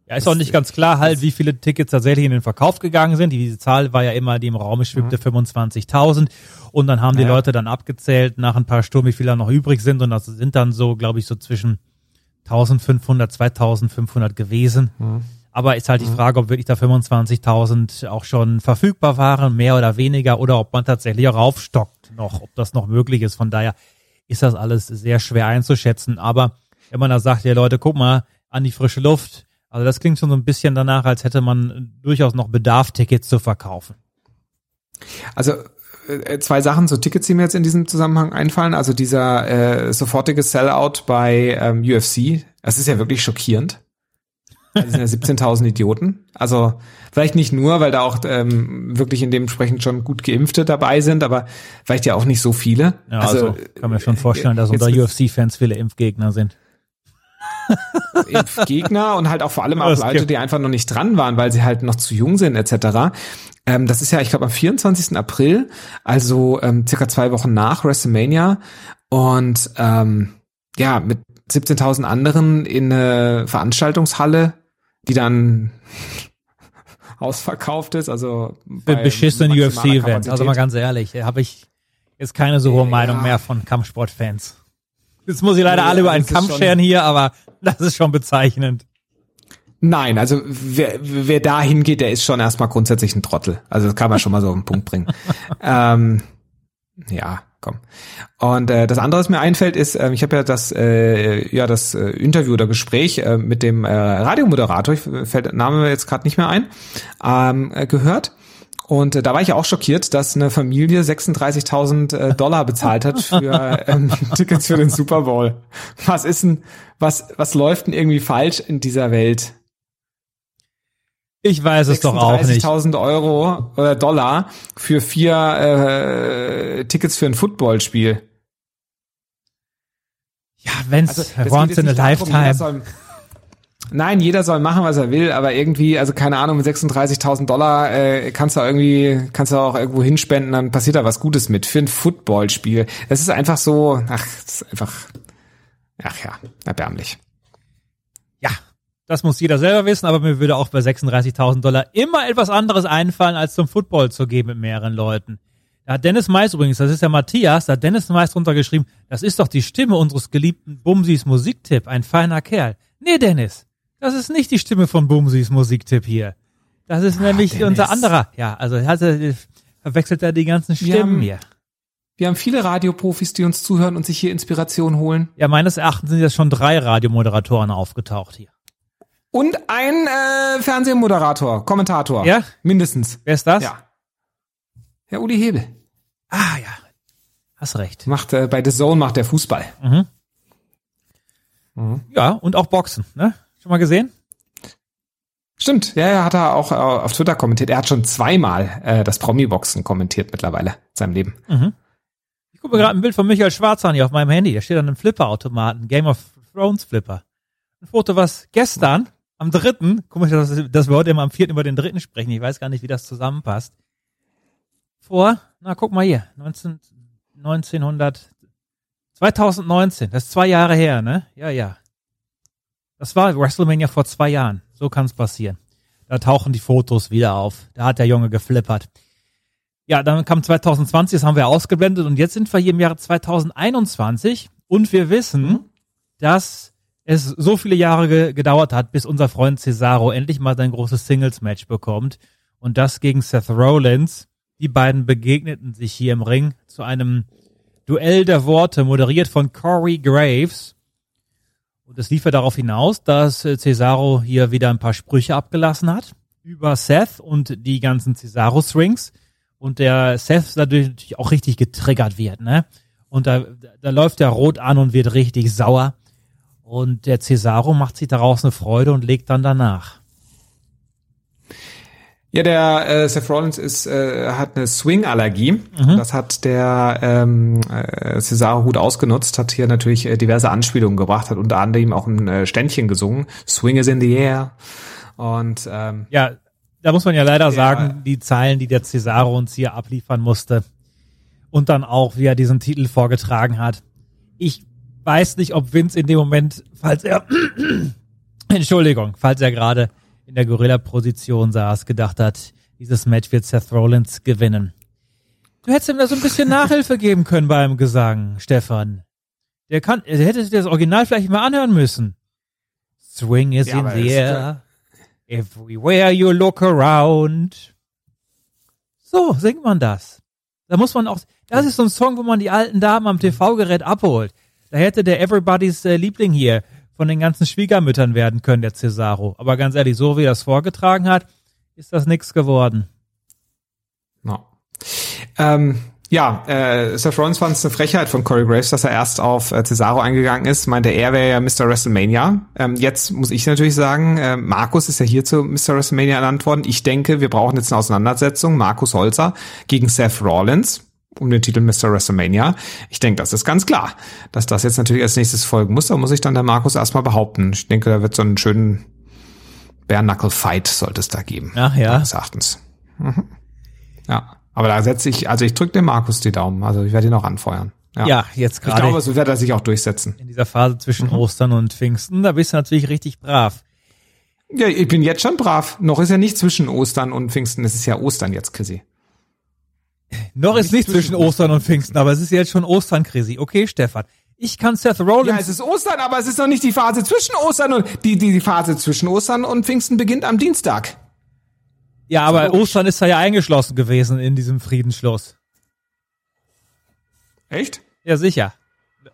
ja, ist auch nicht ganz klar halt, wie viele Tickets tatsächlich in den Verkauf gegangen sind. Diese Zahl war ja immer, die im Raum schwebte, mhm. 25.000. Und dann haben die ja. Leute dann abgezählt nach ein paar Stunden, wie viele da noch übrig sind. Und das sind dann so, glaube ich, so zwischen 1500, 2500 gewesen. Mhm. Aber ist halt die mhm. Frage, ob wirklich da 25.000 auch schon verfügbar waren, mehr oder weniger, oder ob man tatsächlich auch aufstockt noch, ob das noch möglich ist. Von daher ist das alles sehr schwer einzuschätzen. Aber wenn man da sagt, ja Leute, guck mal, an die frische Luft, also das klingt schon so ein bisschen danach, als hätte man durchaus noch Bedarf, Tickets zu verkaufen. Also äh, zwei Sachen so Tickets, die mir jetzt in diesem Zusammenhang einfallen. Also dieser äh, sofortige Sellout bei ähm, UFC, das ist ja wirklich schockierend. Das sind ja 17.000 Idioten. Also vielleicht nicht nur, weil da auch ähm, wirklich in dementsprechend schon gut Geimpfte dabei sind, aber vielleicht ja auch nicht so viele. Ja, also, also kann mir schon vorstellen, dass unter UFC-Fans viele Impfgegner sind. Impfgegner und halt auch vor allem auch Leute, die einfach noch nicht dran waren, weil sie halt noch zu jung sind etc. Ähm, das ist ja, ich glaube, am 24. April, also ähm, circa zwei Wochen nach WrestleMania und ähm, ja, mit 17.000 anderen in eine Veranstaltungshalle die dann ausverkauft ist, also beschissen UFC-Event. Also mal ganz ehrlich, habe ich jetzt keine so hohe ja. Meinung mehr von Kampfsportfans. Jetzt muss ich leider ja, alle über einen Kampf scheren hier, aber das ist schon bezeichnend. Nein, also wer, wer da hingeht, der ist schon erstmal grundsätzlich ein Trottel. Also das kann man schon mal so auf den Punkt bringen. ähm, ja, komm. Und äh, das andere, was mir einfällt, ist, äh, ich habe ja das, äh, ja das äh, Interview oder Gespräch äh, mit dem äh, Radiomoderator, ich fällt der Name jetzt gerade nicht mehr ein, ähm, äh, gehört. Und äh, da war ich auch schockiert, dass eine Familie 36.000 äh, Dollar bezahlt hat für ähm, Tickets für den Super Bowl. Was ist denn, was, was läuft denn irgendwie falsch in dieser Welt? Ich weiß es doch auch nicht. 30.000 Euro oder Dollar für vier äh, Tickets für ein Footballspiel. Ja, wenn's also, once in a lifetime. Soll, nein, jeder soll machen, was er will, aber irgendwie, also keine Ahnung, mit 36.000 Dollar äh, kannst du irgendwie, kannst du auch irgendwo hinspenden, dann passiert da was Gutes mit für ein Footballspiel. Das ist einfach so, ach, das ist einfach, ach ja, erbärmlich. Das muss jeder selber wissen, aber mir würde auch bei 36.000 Dollar immer etwas anderes einfallen, als zum Football zu gehen mit mehreren Leuten. Da hat Dennis Mais übrigens, das ist ja Matthias, da hat Dennis Mais drunter geschrieben, das ist doch die Stimme unseres geliebten Bumsis Musiktipp, ein feiner Kerl. Nee, Dennis, das ist nicht die Stimme von Bumsis Musiktipp hier. Das ist ah, nämlich Dennis. unser anderer. Ja, also er hatte, verwechselt er die ganzen Stimmen hier. Wir haben viele Radioprofis, die uns zuhören und sich hier Inspiration holen. Ja, meines Erachtens sind jetzt schon drei Radiomoderatoren aufgetaucht hier. Und ein äh, Fernsehmoderator, Kommentator. Ja? Mindestens. Wer ist das? Ja. Herr Uli Hebel. Ah ja. Hast recht. Macht äh, bei The Zone macht der Fußball. Mhm. Mhm. Ja, und auch Boxen, ne? Schon mal gesehen? Stimmt, ja, er hat er auch äh, auf Twitter kommentiert. Er hat schon zweimal äh, das Promi-Boxen kommentiert mittlerweile in seinem Leben. Mhm. Ich gucke gerade ein Bild von Michael Schwarz an hier auf meinem Handy. Der steht an einem Flipper-Automaten, Game of Thrones Flipper. Ein Foto, was gestern am dritten, komisch, dass, dass wir heute immer am vierten über den dritten sprechen. Ich weiß gar nicht, wie das zusammenpasst. Vor, na guck mal hier, 19, 1900, 2019, das ist zwei Jahre her, ne? Ja, ja. Das war WrestleMania vor zwei Jahren. So kann es passieren. Da tauchen die Fotos wieder auf. Da hat der Junge geflippert. Ja, dann kam 2020, das haben wir ausgeblendet und jetzt sind wir hier im Jahre 2021 und wir wissen, mhm. dass es so viele Jahre ge gedauert hat, bis unser Freund Cesaro endlich mal sein großes Singles-Match bekommt. Und das gegen Seth Rollins. Die beiden begegneten sich hier im Ring zu einem Duell der Worte, moderiert von Corey Graves. Und es lief ja darauf hinaus, dass äh, Cesaro hier wieder ein paar Sprüche abgelassen hat über Seth und die ganzen Cesaro-Strings. Und der Seth natürlich auch richtig getriggert wird, ne? Und da, da läuft der rot an und wird richtig sauer. Und der Cesaro macht sich daraus eine Freude und legt dann danach. Ja, der äh, Seth Rollins ist, äh, hat eine Swing-Allergie. Mhm. Das hat der ähm, äh, Cesaro gut ausgenutzt, hat hier natürlich äh, diverse Anspielungen gebracht, hat unter anderem auch ein äh, Ständchen gesungen. Swing is in the air. Und ähm, ja, da muss man ja leider sagen, die Zeilen, die der Cesaro uns hier abliefern musste und dann auch, wie er diesen Titel vorgetragen hat. Ich weiß nicht, ob Vince in dem Moment, falls er, Entschuldigung, falls er gerade in der Gorilla-Position saß, gedacht hat, dieses Match wird Seth Rollins gewinnen. Du hättest ihm da so ein bisschen Nachhilfe geben können beim Gesang, Stefan. Der kann, der hätte das Original vielleicht mal anhören müssen. Swing is ja, in the air. Everywhere you look around. So singt man das. Da muss man auch, das ist so ein Song, wo man die alten Damen am TV-Gerät abholt. Da hätte der Everybody's äh, Liebling hier von den ganzen Schwiegermüttern werden können, der Cesaro. Aber ganz ehrlich, so wie er es vorgetragen hat, ist das nichts geworden. No. Ähm, ja, äh, Seth Rollins fand es eine Frechheit von Corey Graves, dass er erst auf äh, Cesaro eingegangen ist. Meinte, er wäre ja Mr. WrestleMania. Ähm, jetzt muss ich natürlich sagen, äh, Markus ist ja hier zu Mr. WrestleMania ernannt worden. Ich denke, wir brauchen jetzt eine Auseinandersetzung. Markus Holzer gegen Seth Rollins um den Titel Mr. WrestleMania. Ich denke, das ist ganz klar, dass das jetzt natürlich als nächstes folgen muss. Da muss ich dann der Markus erstmal behaupten. Ich denke, da wird so einen schönen Bare-Knuckle-Fight sollte es da geben. Ach ja. Meines Erachtens. Mhm. Ja. Aber da setze ich, also ich drücke dem Markus die Daumen. Also ich werde ihn auch anfeuern. Ja, ja jetzt gerade. Ich glaube, so wird er sich auch durchsetzen. In dieser Phase zwischen mhm. Ostern und Pfingsten, da bist du natürlich richtig brav. Ja, ich bin jetzt schon brav. Noch ist ja nicht zwischen Ostern und Pfingsten. Es ist ja Ostern jetzt, Chrissy. Noch ist nicht zwischen Ostern und Pfingsten, aber es ist jetzt schon Ostern, Chrissy. Okay, Stefan. Ich kann Seth Rollins. Ja, es ist Ostern, aber es ist noch nicht die Phase zwischen Ostern und die, die, die Phase zwischen Ostern und Pfingsten beginnt am Dienstag. Ja, aber so. Ostern ist da ja eingeschlossen gewesen in diesem Friedensschluss. Echt? Ja, sicher.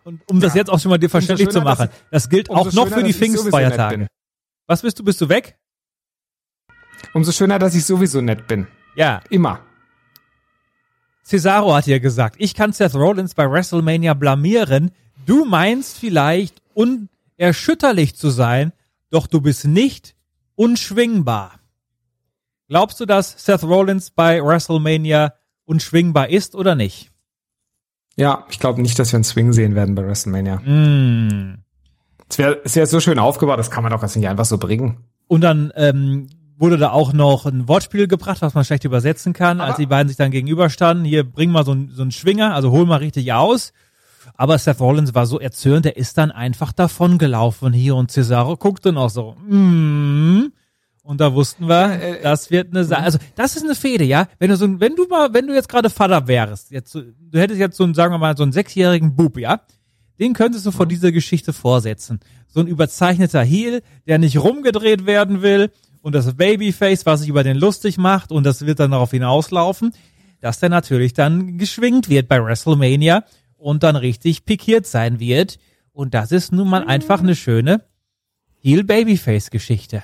Und um ja. das jetzt auch schon mal dir verständlich zu machen, das gilt auch noch schöner, für die Pfingstfeiertage. Was bist du? Bist du weg? Umso schöner, dass ich sowieso nett bin. Ja. Immer. Cesaro hat hier gesagt, ich kann Seth Rollins bei WrestleMania blamieren. Du meinst vielleicht unerschütterlich zu sein, doch du bist nicht unschwingbar. Glaubst du, dass Seth Rollins bei WrestleMania unschwingbar ist oder nicht? Ja, ich glaube nicht, dass wir einen Swing sehen werden bei WrestleMania. Mm. Es wäre wär so schön aufgebaut, das kann man doch jetzt nicht einfach so bringen. Und dann ähm, wurde da auch noch ein Wortspiel gebracht, was man schlecht übersetzen kann, Aber als die beiden sich dann gegenüberstanden. Hier, bring mal so, ein, so einen Schwinger, also hol mal richtig aus. Aber Seth Rollins war so erzürnt, der ist dann einfach davon gelaufen hier und Cesaro guckte noch so, mm, und da wussten wir, äh, äh, das wird eine Sache. Also das ist eine Fehde, ja. Wenn du so, wenn du mal, wenn du jetzt gerade Vater wärst, jetzt, du hättest jetzt so einen, sagen wir mal, so einen sechsjährigen Bub, ja, den könntest du vor dieser Geschichte vorsetzen. So ein überzeichneter Heel, der nicht rumgedreht werden will, und das Babyface, was sich über den lustig macht und das wird dann darauf hinauslaufen, dass der natürlich dann geschwingt wird bei WrestleMania und dann richtig pikiert sein wird. Und das ist nun mal einfach eine schöne Heel-Babyface-Geschichte.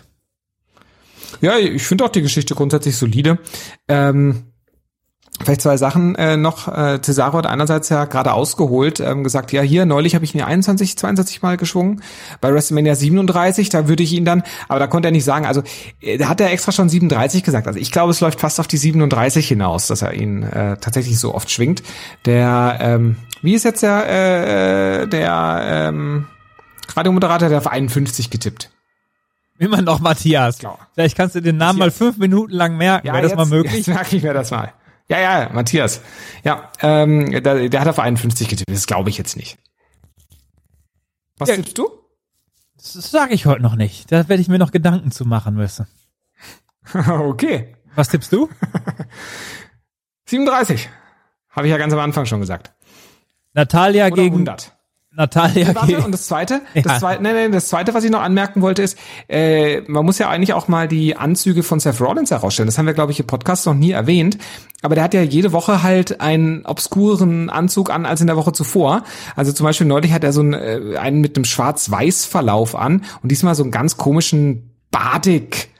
Ja, ich finde auch die Geschichte grundsätzlich solide. Ähm, Vielleicht zwei Sachen äh, noch. Äh, Cesaro hat einerseits ja gerade ausgeholt, ähm, gesagt, ja hier, neulich habe ich ihn 21, 22 Mal geschwungen. Bei WrestleMania 37, da würde ich ihn dann, aber da konnte er nicht sagen, also äh, da hat er extra schon 37 gesagt. Also ich glaube, es läuft fast auf die 37 hinaus, dass er ihn äh, tatsächlich so oft schwingt. Der, ähm, wie ist jetzt der, äh, der ähm, Radiomoderator, der auf 51 getippt? Immer noch Matthias. Klar. Vielleicht kannst du den Namen Matthias. mal fünf Minuten lang merken. Ja, Wäre das jetzt, mal möglich? Jetzt merke ich mir das mal. Ja, ja, Matthias. Ja, ähm, der, der hat auf 51 getippt. Das glaube ich jetzt nicht. Was ja, tippst du? Das sage ich heute noch nicht. Da werde ich mir noch Gedanken zu machen müssen. okay. Was tippst du? 37. Habe ich ja ganz am Anfang schon gesagt. Natalia Oder gegen 100. Natalia Warte, und das zweite, Ja. das zweite, nee, nee, das zweite, was ich noch anmerken wollte, ist, äh, man muss ja eigentlich auch mal die Anzüge von Seth Rollins herausstellen. Das haben wir, glaube ich, im Podcast noch nie erwähnt. Aber der hat ja jede Woche halt einen obskuren Anzug an als in der Woche zuvor. Also zum Beispiel neulich hat er so einen, äh, einen mit einem Schwarz-Weiß-Verlauf an und diesmal so einen ganz komischen Badik.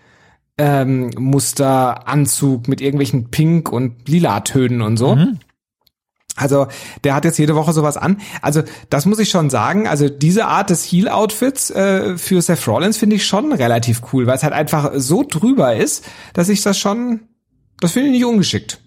Ähm, Musteranzug mit irgendwelchen Pink- und Lila-Tönen und so. Also der hat jetzt jede Woche sowas an. Also das muss ich schon sagen. Also diese Art des Heel-Outfits äh, für Seth Rollins finde ich schon relativ cool, weil es halt einfach so drüber ist, dass ich das schon, das finde ich nicht ungeschickt.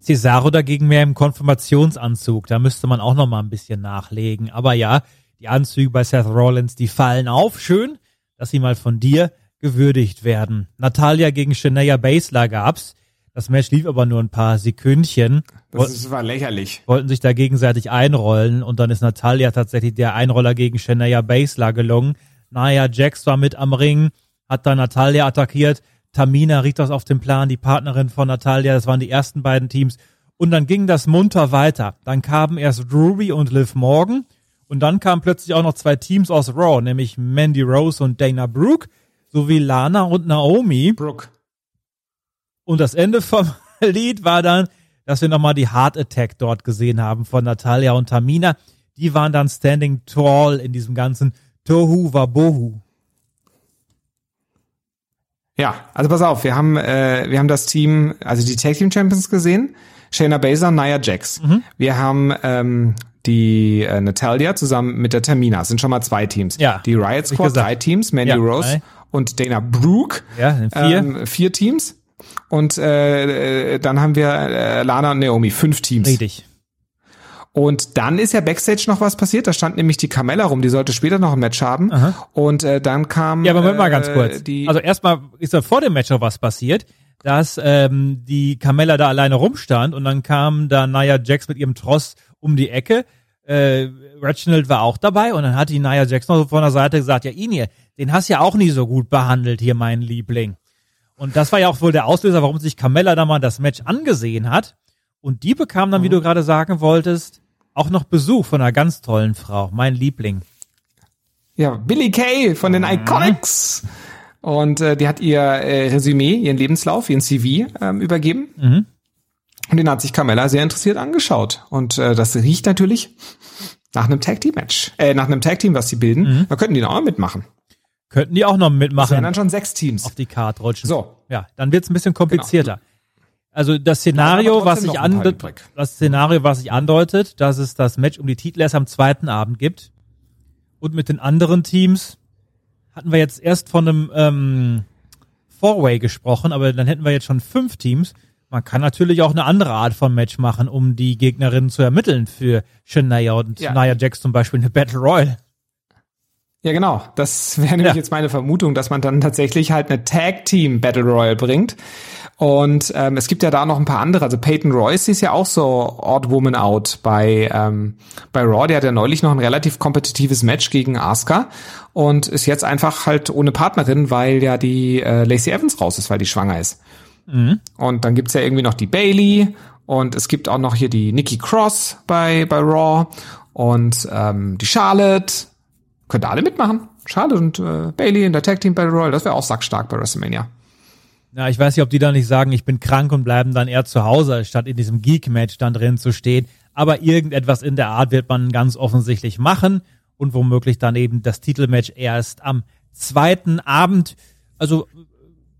Cesaro dagegen mehr im Konfirmationsanzug. Da müsste man auch noch mal ein bisschen nachlegen. Aber ja, die Anzüge bei Seth Rollins, die fallen auf. Schön, dass sie mal von dir gewürdigt werden. Natalia gegen Shania Baszler gab's. Das Match lief aber nur ein paar Sekündchen. Das ist, war lächerlich. wollten sich da gegenseitig einrollen und dann ist Natalia tatsächlich der Einroller gegen Shania Baszler gelungen. Nia Jax war mit am Ring, hat dann Natalia attackiert. Tamina Ritos auf dem Plan, die Partnerin von Natalia, das waren die ersten beiden Teams. Und dann ging das munter weiter. Dann kamen erst Ruby und Liv Morgan und dann kamen plötzlich auch noch zwei Teams aus Raw, nämlich Mandy Rose und Dana Brooke, sowie Lana und Naomi. Brooke. Und das Ende vom Lied war dann, dass wir nochmal die Heart Attack dort gesehen haben von Natalia und Tamina. Die waren dann standing tall in diesem ganzen Tohu Wabohu. Ja, also pass auf, wir haben äh, wir haben das Team, also die Tag Team Champions gesehen, Shayna Baszler, Nia Jax. Wir haben ähm, die äh, Natalia zusammen mit der Tamina. Das sind schon mal zwei Teams. Ja, Die Riot Squad, drei Teams, Mandy Ja, Rose drei. und Dana Brooke. Ja, vier. Ähm, vier Teams. Und äh, äh, dann haben wir äh, Lana und Naomi, fünf Teams. Richtig. Und dann ist ja Backstage noch was passiert. Da stand nämlich die Carmella rum, die sollte später noch ein Match haben. Und äh, dann kam Ja, aber Moment mal ganz äh, kurz. Die, Also erstmal ist da vor dem Match noch was passiert, dass ähm, die Carmella da alleine rumstand und dann kam da Nia Jax mit ihrem Tross um die Ecke. Äh, Reginald war auch dabei und dann hat die Nia Jax noch so von der Seite gesagt, ja Inie, den hast ja auch nie so gut behandelt hier, mein Liebling. Und das war ja auch wohl der Auslöser, warum sich Carmella da mal das Match angesehen hat. Und die bekam dann, wie du gerade sagen wolltest, auch noch Besuch von einer ganz tollen Frau, mein Liebling. Ja, Billy Kay von den Mhm. Iconics. Und äh, die hat ihr äh, Resümee, ihren Lebenslauf, ihren CV ähm, übergeben. Mhm. Und den hat sich Carmella sehr interessiert angeschaut. Und äh, das riecht natürlich nach einem Tag Team Match. Äh, nach einem Tag Team, was sie bilden. Mhm. Da könnten die noch mitmachen. Könnten die auch noch Das wären mitmachen dann schon sechs Teams. auf die Karte rutschen. So. Ja, dann wird's ein bisschen komplizierter. Also das Szenario, was sich andeutet, das Szenario, was sich andeutet, dass es das Match um die Titel erst am zweiten Abend gibt. Und mit den anderen Teams hatten wir jetzt erst von einem ähm, Four-Way gesprochen, aber dann hätten wir jetzt schon fünf Teams. Man kann natürlich auch eine andere Art von Match machen, um die Gegnerinnen zu ermitteln für Shania und Ja. Nia Jax zum Beispiel eine Battle Royale. Ja, genau. Das wäre nämlich Ja. jetzt meine Vermutung, dass man dann tatsächlich halt eine Tag Team Battle Royale bringt. Und ähm, es gibt ja da noch ein paar andere. Also Peyton Royce ist ja auch so Odd Woman Out bei ähm, bei Raw. Der hat ja neulich noch ein relativ kompetitives Match gegen Asuka und ist jetzt einfach halt ohne Partnerin, weil ja die äh, Lacey Evans raus ist, weil die schwanger ist. Und dann gibt's ja irgendwie noch die Bailey und es gibt auch noch hier die Nikki Cross bei bei Raw und ähm, die Charlotte. Könnte alle mitmachen. Charlotte und äh, Bailey in der Tag Team Battle Royale, das wäre auch sackstark bei WrestleMania. Ja, ich weiß nicht, ob die da nicht sagen, ich bin krank und bleiben dann eher zu Hause, statt in diesem Geek-Match dann drin zu stehen. Aber irgendetwas in der Art wird man ganz offensichtlich machen und womöglich dann eben das Titelmatch erst am zweiten Abend. Also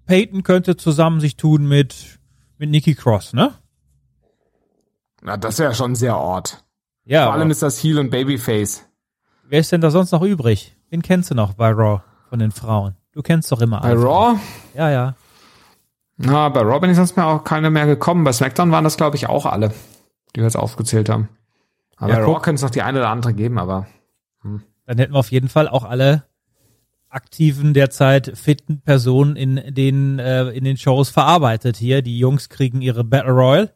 Peyton könnte zusammen sich tun mit mit Nikki Cross, ne? Na, das wäre schon sehr Ort. Ja. Vor allem ist das Heel und Babyface. Wer ist denn da sonst noch übrig? Wen kennst du noch bei Raw von den Frauen? Du kennst doch immer Bei alle. Raw? Ja, ja. Na, bei Raw bin ich sonst mehr auch keine mehr gekommen. Bei SmackDown waren das, glaube ich, auch alle, die wir jetzt aufgezählt haben. Aber Ja, bei Raw könnte es noch die eine oder andere geben, aber dann hätten wir auf jeden Fall auch alle aktiven, derzeit fitten Personen in den, äh, in den Shows verarbeitet hier. Die Jungs kriegen ihre Battle Royal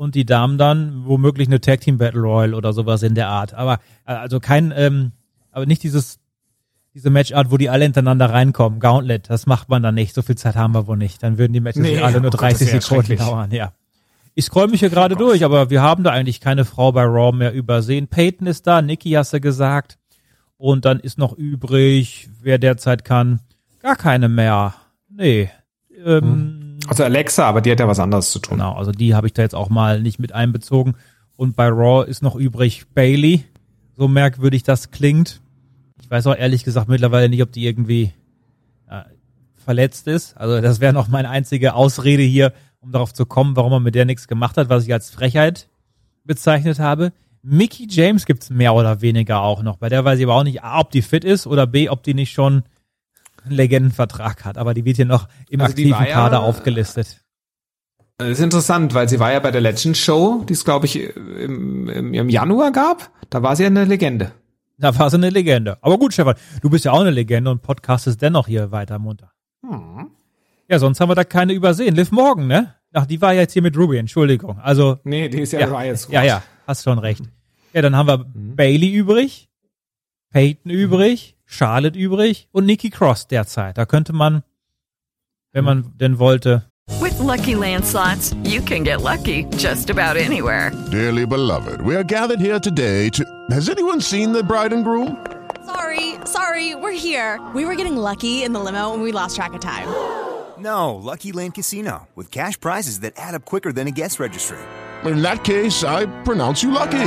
und die Damen dann womöglich eine Tag Team Battle Royal oder sowas in der Art. Aber äh, also kein, ähm, aber nicht dieses diese Matchart, wo die alle hintereinander reinkommen. Gauntlet, das macht man dann nicht. So viel Zeit haben wir wohl nicht. Dann würden die Matches Nee, alle nur oh Gott, das 30 wär Sekunden dauern. Ja, Ich scroll mich hier gerade durch, aber wir haben da eigentlich keine Frau bei Raw mehr übersehen. Peyton ist da, Nikki hast du gesagt. Und dann ist noch übrig, wer derzeit kann, gar keine mehr. Nee. Ähm, Also Alexa, aber die hat ja was anderes zu tun. Genau, also die habe ich da jetzt auch mal nicht mit einbezogen. Und bei Raw ist noch übrig Bailey. So merkwürdig das klingt. Ich weiß auch ehrlich gesagt mittlerweile nicht, ob die irgendwie äh, verletzt ist. Also das wäre noch meine einzige Ausrede hier, um darauf zu kommen, warum man mit der nichts gemacht hat, was ich als Frechheit bezeichnet habe. Mickey James gibt's mehr oder weniger auch noch. Bei der weiß ich aber auch nicht, A, ob die fit ist oder B, ob die nicht schon Legendenvertrag hat. Aber die wird hier noch im Also aktiven war ja- Kader aufgelistet. Das ist interessant, weil sie war ja bei der Legend Show, die es glaube ich im, im, im Januar gab. Da war sie ja eine Legende. Da war sie eine Legende. Aber gut, Stefan, du bist ja auch eine Legende und podcastest dennoch hier weiter munter. Hm. Ja, sonst haben wir da keine übersehen. Liv Morgan, ne? Ach, die war ja jetzt hier mit Ruby, Entschuldigung. Also, Nee, die ist ja, ja, Riot Squad. ja, ja, hast schon recht. Ja, dann haben wir Mhm. Bailey übrig, Peyton übrig, Charlotte übrig und Nikki Cross derzeit. Da könnte man, wenn man denn wollte, With Lucky Land slots, you can get lucky just about anywhere. Dearly beloved, we are gathered here today to. Has anyone seen the bride and groom? Sorry, sorry, we're here. We were getting lucky in the limo and we lost track of time. No, Lucky Land Casino, with cash prizes that add up quicker than a guest registry. In that case, I pronounce you lucky.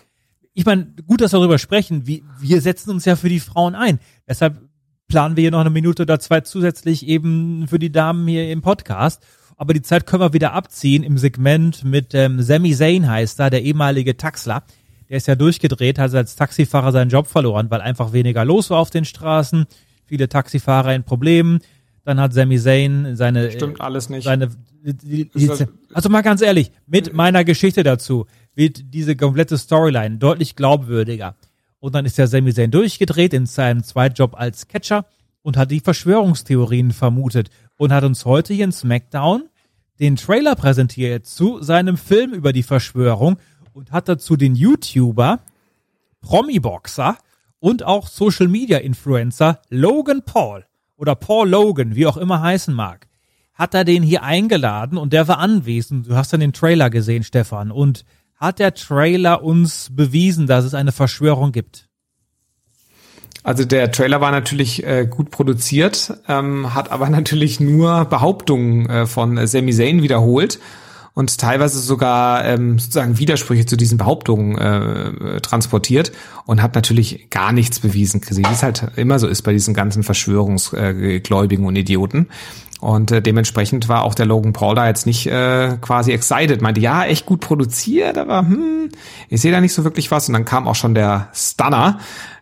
Ich meine, gut, dass wir darüber sprechen. Wir, wir setzen uns ja für die Frauen ein. Deshalb planen wir hier noch eine Minute oder zwei zusätzlich eben für die Damen hier im Podcast. Aber die Zeit können wir wieder abziehen im Segment mit ähm, Sami Zayn heißt da, der ehemalige Taxler. Der ist ja durchgedreht, hat als Taxifahrer seinen Job verloren, weil einfach weniger los war auf den Straßen. Viele Taxifahrer in Problemen. Dann hat Sami Zayn seine Stimmt alles nicht. seine die, die, Ist das- also mal ganz ehrlich, mit meiner Geschichte dazu wird diese komplette Storyline deutlich glaubwürdiger. Und dann ist der Sami Zayn durchgedreht in seinem Zweitjob als Catcher und hat die Verschwörungstheorien vermutet und hat uns heute hier in SmackDown den Trailer präsentiert zu seinem Film über die Verschwörung und hat dazu den YouTuber, Promi-Boxer und auch Social Media Influencer Logan Paul oder Paul Logan, wie auch immer heißen mag, hat er den hier eingeladen und der war anwesend. Du hast dann den Trailer gesehen, Stefan. Und hat der Trailer uns bewiesen, dass es eine Verschwörung gibt? Also der Trailer war natürlich äh, gut produziert, ähm, hat aber natürlich nur Behauptungen äh, von äh, Sami Zayn wiederholt und teilweise sogar ähm, sozusagen Widersprüche zu diesen Behauptungen äh, transportiert und hat natürlich gar nichts bewiesen, wie es halt immer so ist bei diesen ganzen Verschwörungsgläubigen und Idioten. Und äh, dementsprechend war auch der Logan Paul da jetzt nicht äh, quasi excited. Meinte, ja, echt gut produziert, aber hm, ich sehe da nicht so wirklich was. Und dann kam auch schon der Stunner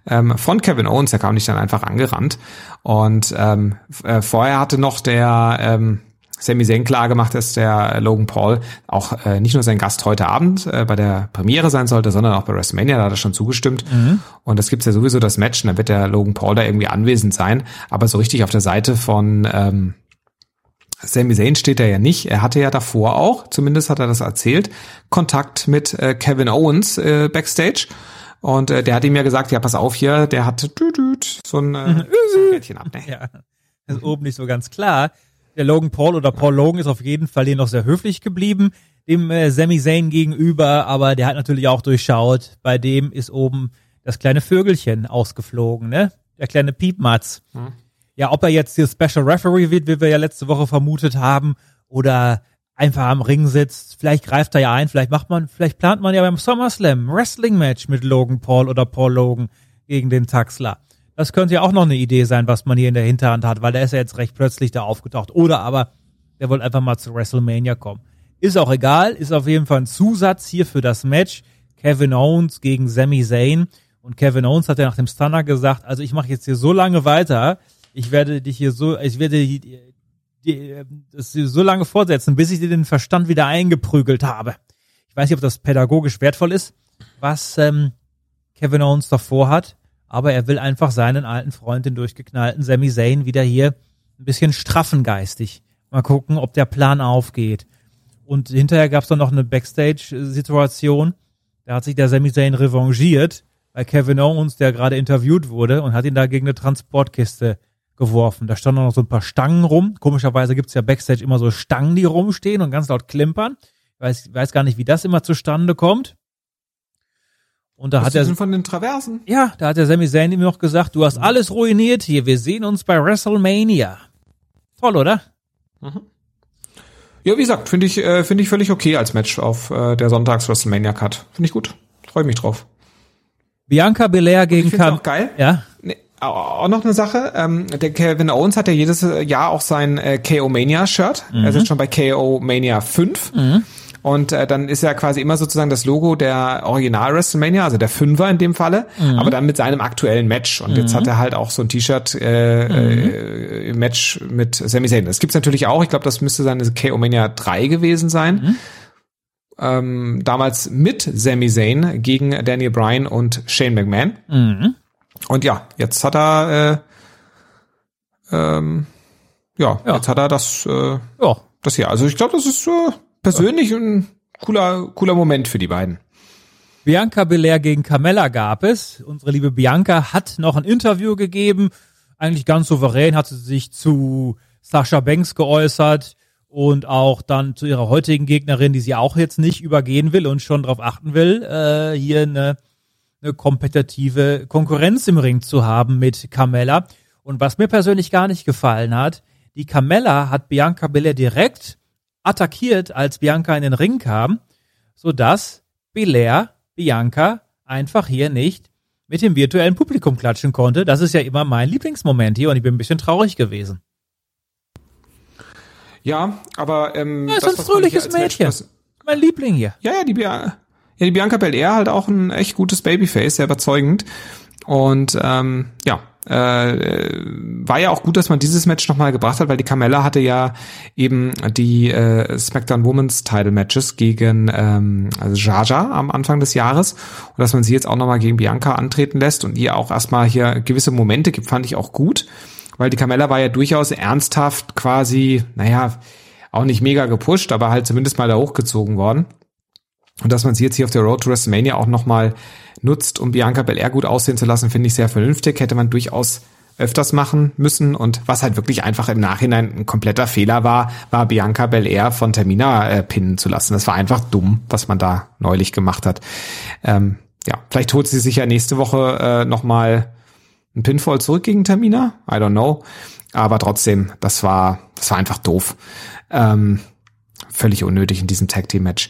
ähm, von Kevin Owens, der kam nicht dann einfach angerannt. Und ähm, äh, vorher hatte noch der ähm, Sami Zayn klar gemacht, dass der Logan Paul auch äh, nicht nur sein Gast heute Abend äh, bei der Premiere sein sollte, sondern auch bei WrestleMania, da hat er schon zugestimmt. Und das gibt's ja sowieso das Match, und dann wird der Logan Paul da irgendwie anwesend sein. Aber so richtig auf der Seite von ähm, Sami Zayn steht er ja nicht. Er hatte ja davor auch, zumindest hat er das erzählt, Kontakt mit äh, Kevin Owens äh, backstage. Und äh, der hat ihm ja gesagt, ja, pass auf hier, der hat dü -dü, so ein äh, ein Rädchen ab. Ne? Ja, das ist oben nicht so ganz klar. Der Logan Paul oder Paul Logan ist auf jeden Fall hier noch sehr höflich geblieben, dem äh, Sami Zayn gegenüber, aber der hat natürlich auch durchschaut, bei dem ist oben das kleine Vögelchen ausgeflogen, ne? Der kleine Piepmatz. Hm. Ja, ob er jetzt hier Special Referee wird, wie wir ja letzte Woche vermutet haben, oder einfach am Ring sitzt, vielleicht greift er ja ein, vielleicht macht man, vielleicht plant man ja beim SummerSlam ein Wrestling-Match mit Logan Paul oder Paul Logan gegen den Taxler. Das könnte ja auch noch eine Idee sein, was man hier in der Hinterhand hat, weil der ist ja jetzt recht plötzlich da aufgetaucht. Oder aber, der wollte einfach mal zu WrestleMania kommen. Ist auch egal, ist auf jeden Fall ein Zusatz hier für das Match. Kevin Owens gegen Sami Zayn. Und Kevin Owens hat ja nach dem Stunner gesagt, also ich mache jetzt hier so lange weiter, ich werde dich hier so, ich werde die, die, das so lange fortsetzen, bis ich dir den Verstand wieder eingeprügelt habe. Ich weiß nicht, ob das pädagogisch wertvoll ist, was ähm, Kevin Owens davor hat, aber er will einfach seinen alten Freund, den durchgeknallten Sami Zayn, wieder hier ein bisschen straffen geistig. Mal gucken, ob der Plan aufgeht. Und hinterher gab es dann noch eine Backstage-Situation. Da hat sich der Sami Zayn revanchiert bei Kevin Owens, der gerade interviewt wurde und hat ihn da gegen eine Transportkiste geworfen. Da standen noch so ein paar Stangen rum. Komischerweise gibt's ja Backstage immer so Stangen, die rumstehen und ganz laut klimpern. Ich weiß, weiß gar nicht, wie das immer zustande kommt. Und da Was hat er sind von den Traversen. ja, da hat der Sami Zayn ihm noch gesagt, du hast alles ruiniert hier. Wir sehen uns bei WrestleMania. Toll, oder? Ja, wie gesagt, finde ich, äh, finde ich völlig okay als Match auf äh, der Sonntags WrestleMania Card. Finde ich gut. Freue mich drauf. Bianca Belair gegen Cam auch geil. Ja. Nee, au- auch noch eine Sache. Ähm, der Kevin Owens hat ja jedes Jahr auch sein äh, KO Mania Shirt. Mhm. Er ist jetzt schon bei KO Mania 5. Und äh, dann ist ja quasi immer sozusagen das Logo der Original WrestleMania, also der Fünfer in dem Falle, Mhm. aber dann mit seinem aktuellen Match. Und jetzt Mhm. hat er halt auch so ein T-Shirt äh, äh, im Match mit Sami Zayn. Das gibt's natürlich auch. Ich glaube, das müsste seine KO Mania 3 gewesen sein. Ähm, damals mit Sami Zayn gegen Daniel Bryan und Shane McMahon. Mhm. Und ja, jetzt hat er äh, ähm, ja, jetzt hat er das äh, ja. das hier. Also ich glaube, das ist äh, persönlich ein cooler cooler Moment für die beiden. Bianca Belair gegen Carmella gab es. Unsere liebe Bianca hat noch ein Interview gegeben. Eigentlich ganz souverän hat sie sich zu Sasha Banks geäußert und auch dann zu ihrer heutigen Gegnerin, die sie auch jetzt nicht übergehen will und schon darauf achten will, äh, hier eine, eine kompetitive Konkurrenz im Ring zu haben mit Carmella. Und was mir persönlich gar nicht gefallen hat, die Carmella hat Bianca Belair direkt attackiert, als Bianca in den Ring kam, sodass Belair Bianca einfach hier nicht mit dem virtuellen Publikum klatschen konnte. Das ist ja immer mein Lieblingsmoment hier und ich bin ein bisschen traurig gewesen. Ja, aber ähm, Ja, ist das, ein fröhliches Match- Mädchen. was- Mein Liebling hier. Ja, ja, die, Bia ja, die Bianca Belair halt auch ein echt gutes Babyface, sehr überzeugend. Und ähm, ja, äh, war ja auch gut, dass man dieses Match nochmal gebracht hat, weil die Carmella hatte ja eben die äh, SmackDown Women's Title Matches gegen ähm, also Jaja am Anfang des Jahres und dass man sie jetzt auch nochmal gegen Bianca antreten lässt und ihr auch erstmal hier gewisse Momente gibt, fand ich auch gut, weil die Carmella war ja durchaus ernsthaft quasi, naja, auch nicht mega gepusht, aber halt zumindest mal da hochgezogen worden. Und dass man sie jetzt hier auf der Road to WrestleMania auch nochmal nutzt, um Bianca Belair gut aussehen zu lassen, finde ich sehr vernünftig. Hätte man durchaus öfters machen müssen. Und was halt wirklich einfach im Nachhinein ein kompletter Fehler war, war Bianca Belair von Termina äh, pinnen zu lassen. Das war einfach dumm, was man da neulich gemacht hat. Ähm, ja, vielleicht holt sie sich ja nächste Woche äh, nochmal ein Pinfall zurück gegen Termina. I don't know. Aber trotzdem, das war, das war einfach doof. Ähm, völlig unnötig in diesem Tag Team Match.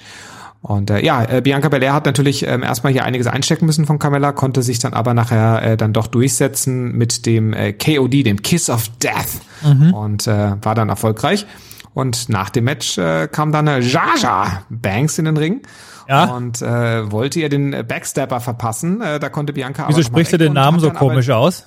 Und äh, ja, äh, Bianca Belair hat natürlich ähm, erstmal hier einiges einstecken müssen von Carmella, konnte sich dann aber nachher äh, dann doch durchsetzen mit dem äh, KOD, dem Kiss of Death Mhm. und äh, war dann erfolgreich. Und nach dem Match äh, kam dann äh, Jaja Banks in den Ring Ja. und äh, wollte ihr den äh, Backstabber verpassen. Äh, da konnte Bianca aber Wieso mal sprichst du den Namen so aber- komisch aus?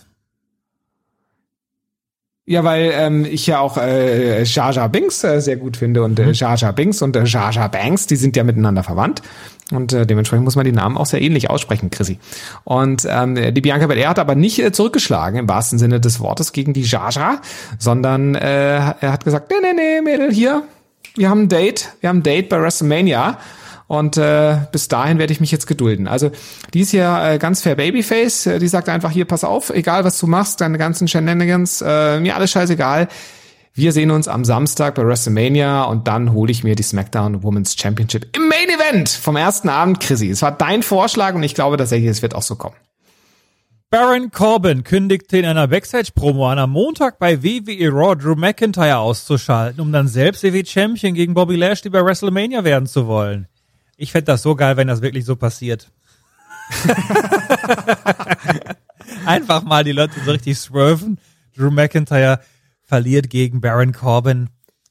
Ja, weil ähm, ich ja auch äh, Jaja Binks äh, sehr gut finde und äh, Jaja Binks und äh, Jaja Banks, die sind ja miteinander verwandt und äh, dementsprechend muss man die Namen auch sehr ähnlich aussprechen, Chrissy. Und ähm, die Bianca Belair hat aber nicht äh, zurückgeschlagen im wahrsten Sinne des Wortes gegen die Jaja, sondern äh, er hat gesagt, nee, nee, nee, Mädel, hier, wir haben ein Date, wir haben ein Date bei WrestleMania. Und äh, bis dahin werde ich mich jetzt gedulden. Also die ist ja äh, ganz fair Babyface. Äh, Die sagt einfach hier, pass auf, egal was du machst, deine ganzen Shenanigans, äh, mir alles scheißegal. Wir sehen uns am Samstag bei WrestleMania und dann hole ich mir die SmackDown Women's Championship im Main Event vom ersten Abend, Chrissy. Es war dein Vorschlag und ich glaube tatsächlich, es wird auch so kommen. Baron Corbin kündigte in einer Backstage-Promo an, am Montag bei WWE Raw Drew McIntyre auszuschalten, um dann selbst WWE Champion gegen Bobby Lashley bei WrestleMania werden zu wollen. Ich fände das so geil, wenn das wirklich so passiert. Einfach mal die Leute so richtig swerven. Drew McIntyre verliert gegen Baron Corbin.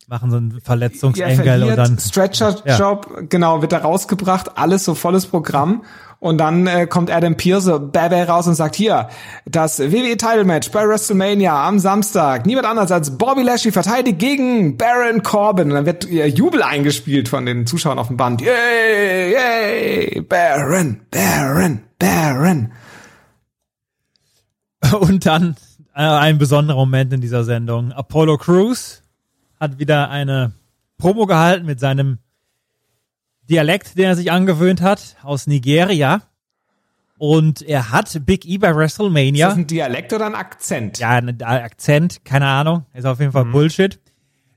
machen so einen Ja, Verletzungsengel und dann Stretcher-Job, genau, wird da rausgebracht, alles so volles Programm. Und dann äh, kommt Adam Pearce, Bebe raus und sagt, hier, das WWE Title Match bei WrestleMania am Samstag. Niemand anders als Bobby Lashley verteidigt gegen Baron Corbin. Und dann wird äh, Jubel eingespielt von den Zuschauern auf dem Band. Yay, yay, Baron, Baron, Baron. Und dann äh, ein besonderer Moment in dieser Sendung. Apollo Crews hat wieder eine Promo gehalten mit seinem Dialekt, den er sich angewöhnt hat, aus Nigeria. Und er hat Big E bei Ist WrestleMania. das ein Dialekt oder ein Akzent? Ja, ein Akzent, keine Ahnung, ist auf jeden Fall Mhm. Bullshit.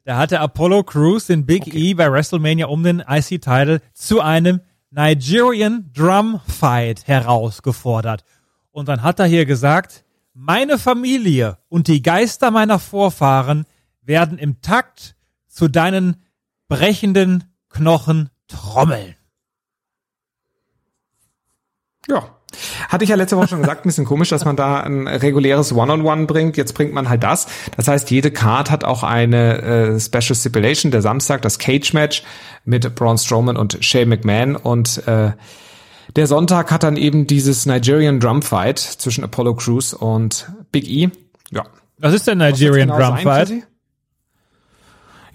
Da hatte Apollo Crews den Big E bei WrestleMania um den IC-Title zu einem Nigerian Drum Fight herausgefordert. Und dann hat er hier gesagt, meine Familie und die Geister meiner Vorfahren werden im Takt zu deinen brechenden Knochen trommeln. Ja. Hatte ich ja letzte Woche schon gesagt, ein bisschen komisch, dass man da ein reguläres One-on-One bringt. Jetzt bringt man halt das. Das heißt, jede Card hat auch eine äh, Special Stipulation. Der Samstag, das Cage-Match mit Braun Strowman und Shane McMahon. Und äh, der Sonntag hat dann eben dieses Nigerian Drum Fight zwischen Apollo Crews und Big E. Ja. Was ist denn Nigerian genau Drum sein, Fight?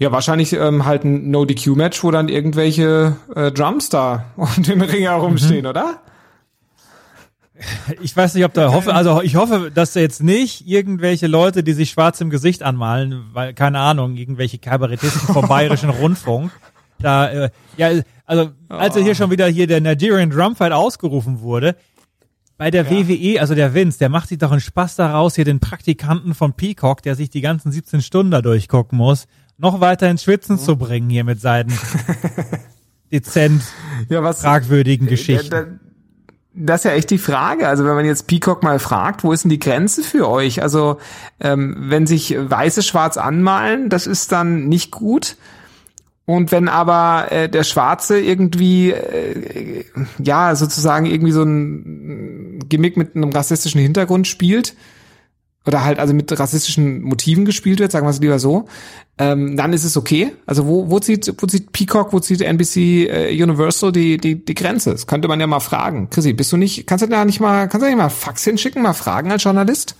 Ja, wahrscheinlich ähm, halt ein No-DQ-Match, wo dann irgendwelche äh, Drums da um den Ring herumstehen, oder? Ich weiß nicht, ob da hoffe, also ich hoffe, dass da jetzt nicht irgendwelche Leute, die sich schwarz im Gesicht anmalen, weil, keine Ahnung, irgendwelche Kabarettisten vom Bayerischen Rundfunk, da, äh, ja, also, als er hier schon wieder hier der Nigerian Drum Fight ausgerufen wurde, bei der WWE, also der Vince, der macht sich doch einen Spaß daraus, hier den Praktikanten von Peacock, der sich die ganzen 17 Stunden da durchgucken muss, noch weiter ins Schwitzen zu bringen hier mit seinen dezent Ja, was, fragwürdigen Geschichten. Da, da, das ist ja echt die Frage. Also wenn man jetzt Peacock mal fragt, wo ist denn die Grenze für euch? Also ähm, wenn sich Weiße schwarz anmalen, das ist dann nicht gut. Und wenn aber äh, der Schwarze irgendwie, äh, ja, sozusagen irgendwie so ein Gimmick mit einem rassistischen Hintergrund spielt, oder halt also mit rassistischen Motiven gespielt wird, sagen wir es lieber so, ähm, dann ist es okay. Also wo, wo zieht, wo zieht Peacock, wo zieht NBC äh, Universal die, die, die Grenze? Das könnte man ja mal fragen. Chrissy, bist du nicht, kannst du da nicht mal, kannst du nicht mal Fax hinschicken, mal fragen als Journalist?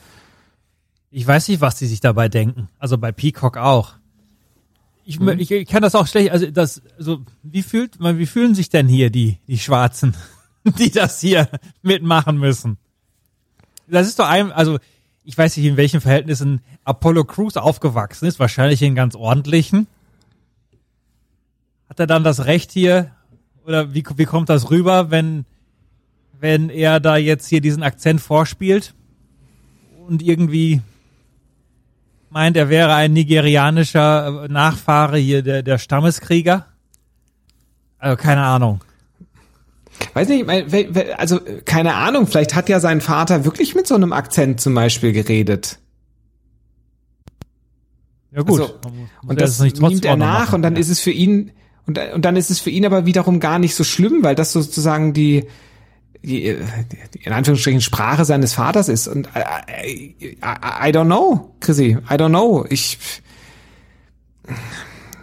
Ich weiß nicht, was die sich dabei denken. Also bei Peacock auch. Ich, Mhm. ich, ich kann das auch schlecht, also das, also wie fühlt man, wie fühlen sich denn hier die, die Schwarzen, die das hier mitmachen müssen? Das ist doch ein, also ich weiß nicht, in welchen Verhältnissen Apollo Crews aufgewachsen ist, wahrscheinlich in ganz ordentlichen. Hat er dann das Recht hier, oder wie, wie kommt das rüber, wenn, wenn er da jetzt hier diesen Akzent vorspielt und irgendwie meint, er wäre ein nigerianischer äh, Nachfahre hier der, der Stammeskrieger? Also keine Ahnung. Weiß nicht, also äh, keine Ahnung, vielleicht hat ja sein Vater wirklich mit so einem Akzent zum Beispiel geredet. Ja gut. Also, und das nimmt er nach machen, und dann ja. ist es für ihn und, und dann ist es für ihn aber wiederum gar nicht so schlimm, weil das sozusagen die, die, äh, die in Anführungsstrichen Sprache seines Vaters ist und I, I, I, I don't know, Chrissy, I don't know. Ich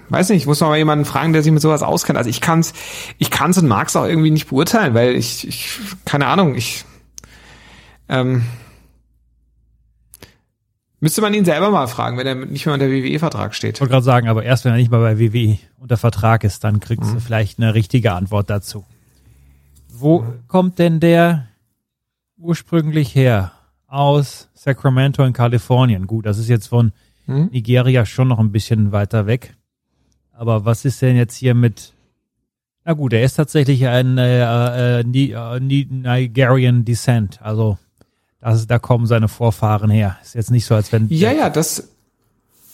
weiß nicht, ich muss noch mal jemanden fragen, der sich mit sowas auskennt. Also ich kann's, ich kann's und mag's auch irgendwie nicht beurteilen, weil ich, ich keine Ahnung, ich ähm, Müsste man ihn selber mal fragen, wenn er nicht mehr unter WWE-Vertrag steht. Ich wollte gerade sagen, aber erst wenn er nicht mal bei WWE unter Vertrag ist, dann kriegst Mhm. du vielleicht eine richtige Antwort dazu. Wo kommt denn der ursprünglich her? Aus Sacramento in Kalifornien. Gut, das ist jetzt von Mhm. Nigeria schon noch ein bisschen weiter weg. Aber was ist denn jetzt hier mit Na gut, er ist tatsächlich ein äh, äh, äh, Ni- Nigerian Descent. Also das, da kommen seine Vorfahren her. Ist jetzt nicht so, als wenn Ja, ja, das.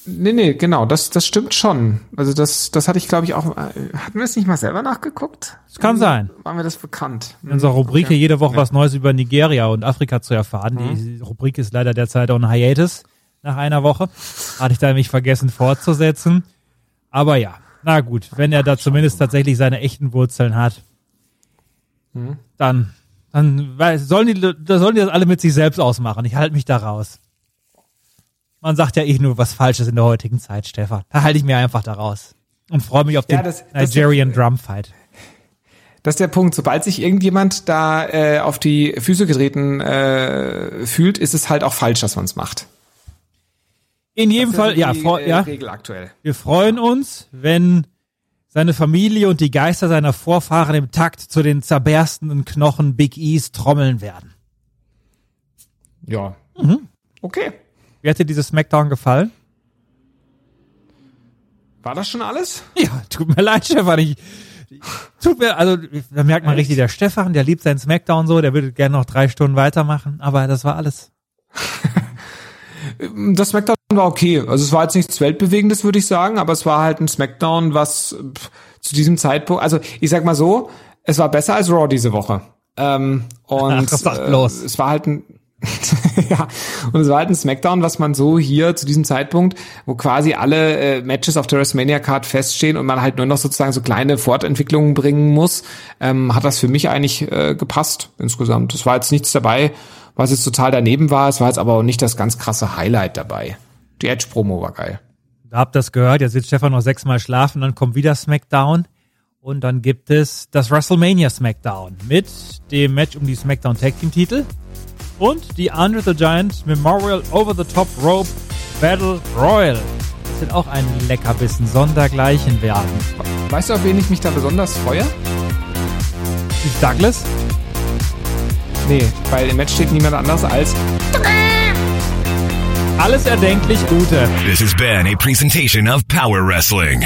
Nee, nee, genau, das, das stimmt schon. Also das, das hatte ich, glaube ich, auch. äh, Hatten wir es nicht mal selber nachgeguckt? Es kann sein. War mir das bekannt? in unserer Rubrik Okay. hier jede Woche Ja. was Neues über Nigeria und Afrika zu erfahren. Mhm. Die Rubrik ist leider derzeit on hiatus nach einer Woche. Hatte ich da nämlich vergessen fortzusetzen. Aber ja, na gut, wenn er da zumindest tatsächlich seine echten Wurzeln hat, Mhm. dann, dann sollen die, da sollen die das alle mit sich selbst ausmachen. Ich halte mich da raus. Man sagt ja eh nur was Falsches in der heutigen Zeit, Stefan. Da halte ich mir einfach daraus. Und freue mich auf den Ja, das- das- Nigerian Drum Fight. Das ist der Punkt. Sobald sich irgendjemand da äh, auf die Füße getreten äh, fühlt, ist es halt auch falsch, dass man es macht. In jedem Das Fall, die, ja, vor, äh, ja. Regel aktuell. Wir freuen uns, wenn seine Familie und die Geister seiner Vorfahren im Takt zu den zerberstenden Knochen Big E's trommeln werden. Ja. Mhm. Okay. Wie hat dir dieses Smackdown gefallen? War das schon alles? Ja, tut mir leid, Stefan. Ich, tut mir, also, da merkt man richtig, der Stefan, der liebt seinen Smackdown so, der würde gerne noch drei Stunden weitermachen, aber das war alles. Das Smackdown war okay. Also es war jetzt nichts Weltbewegendes, würde ich sagen, aber es war halt ein Smackdown, was pff, zu diesem Zeitpunkt, also ich sag mal so, es war besser als Raw diese Woche. Ähm, und Ach, äh, es war halt ein ja, und es war halt ein Smackdown, was man so hier zu diesem Zeitpunkt, wo quasi alle äh, Matches auf der WrestleMania Card feststehen und man halt nur noch sozusagen so kleine Fortentwicklungen bringen muss, ähm, hat das für mich eigentlich äh, gepasst insgesamt. Es war jetzt nichts dabei, was jetzt total daneben war. Es war jetzt aber auch nicht das ganz krasse Highlight dabei. Die Edge-Promo war geil. Da habt das gehört, jetzt wird Stefan noch sechsmal schlafen, dann kommt wieder Smackdown und dann gibt es das WrestleMania Smackdown mit dem Match um die Smackdown Tag Team Titel und die Andre the Giant Memorial Over the Top Rope Battle Royal. Das wird auch ein Leckerbissen sondergleichen werden. Weißt du, auf wen ich mich da besonders freue? Steve Douglas? Nee, weil im Match steht niemand anders als Alles erdenklich Gute. This has been a presentation of Power Wrestling.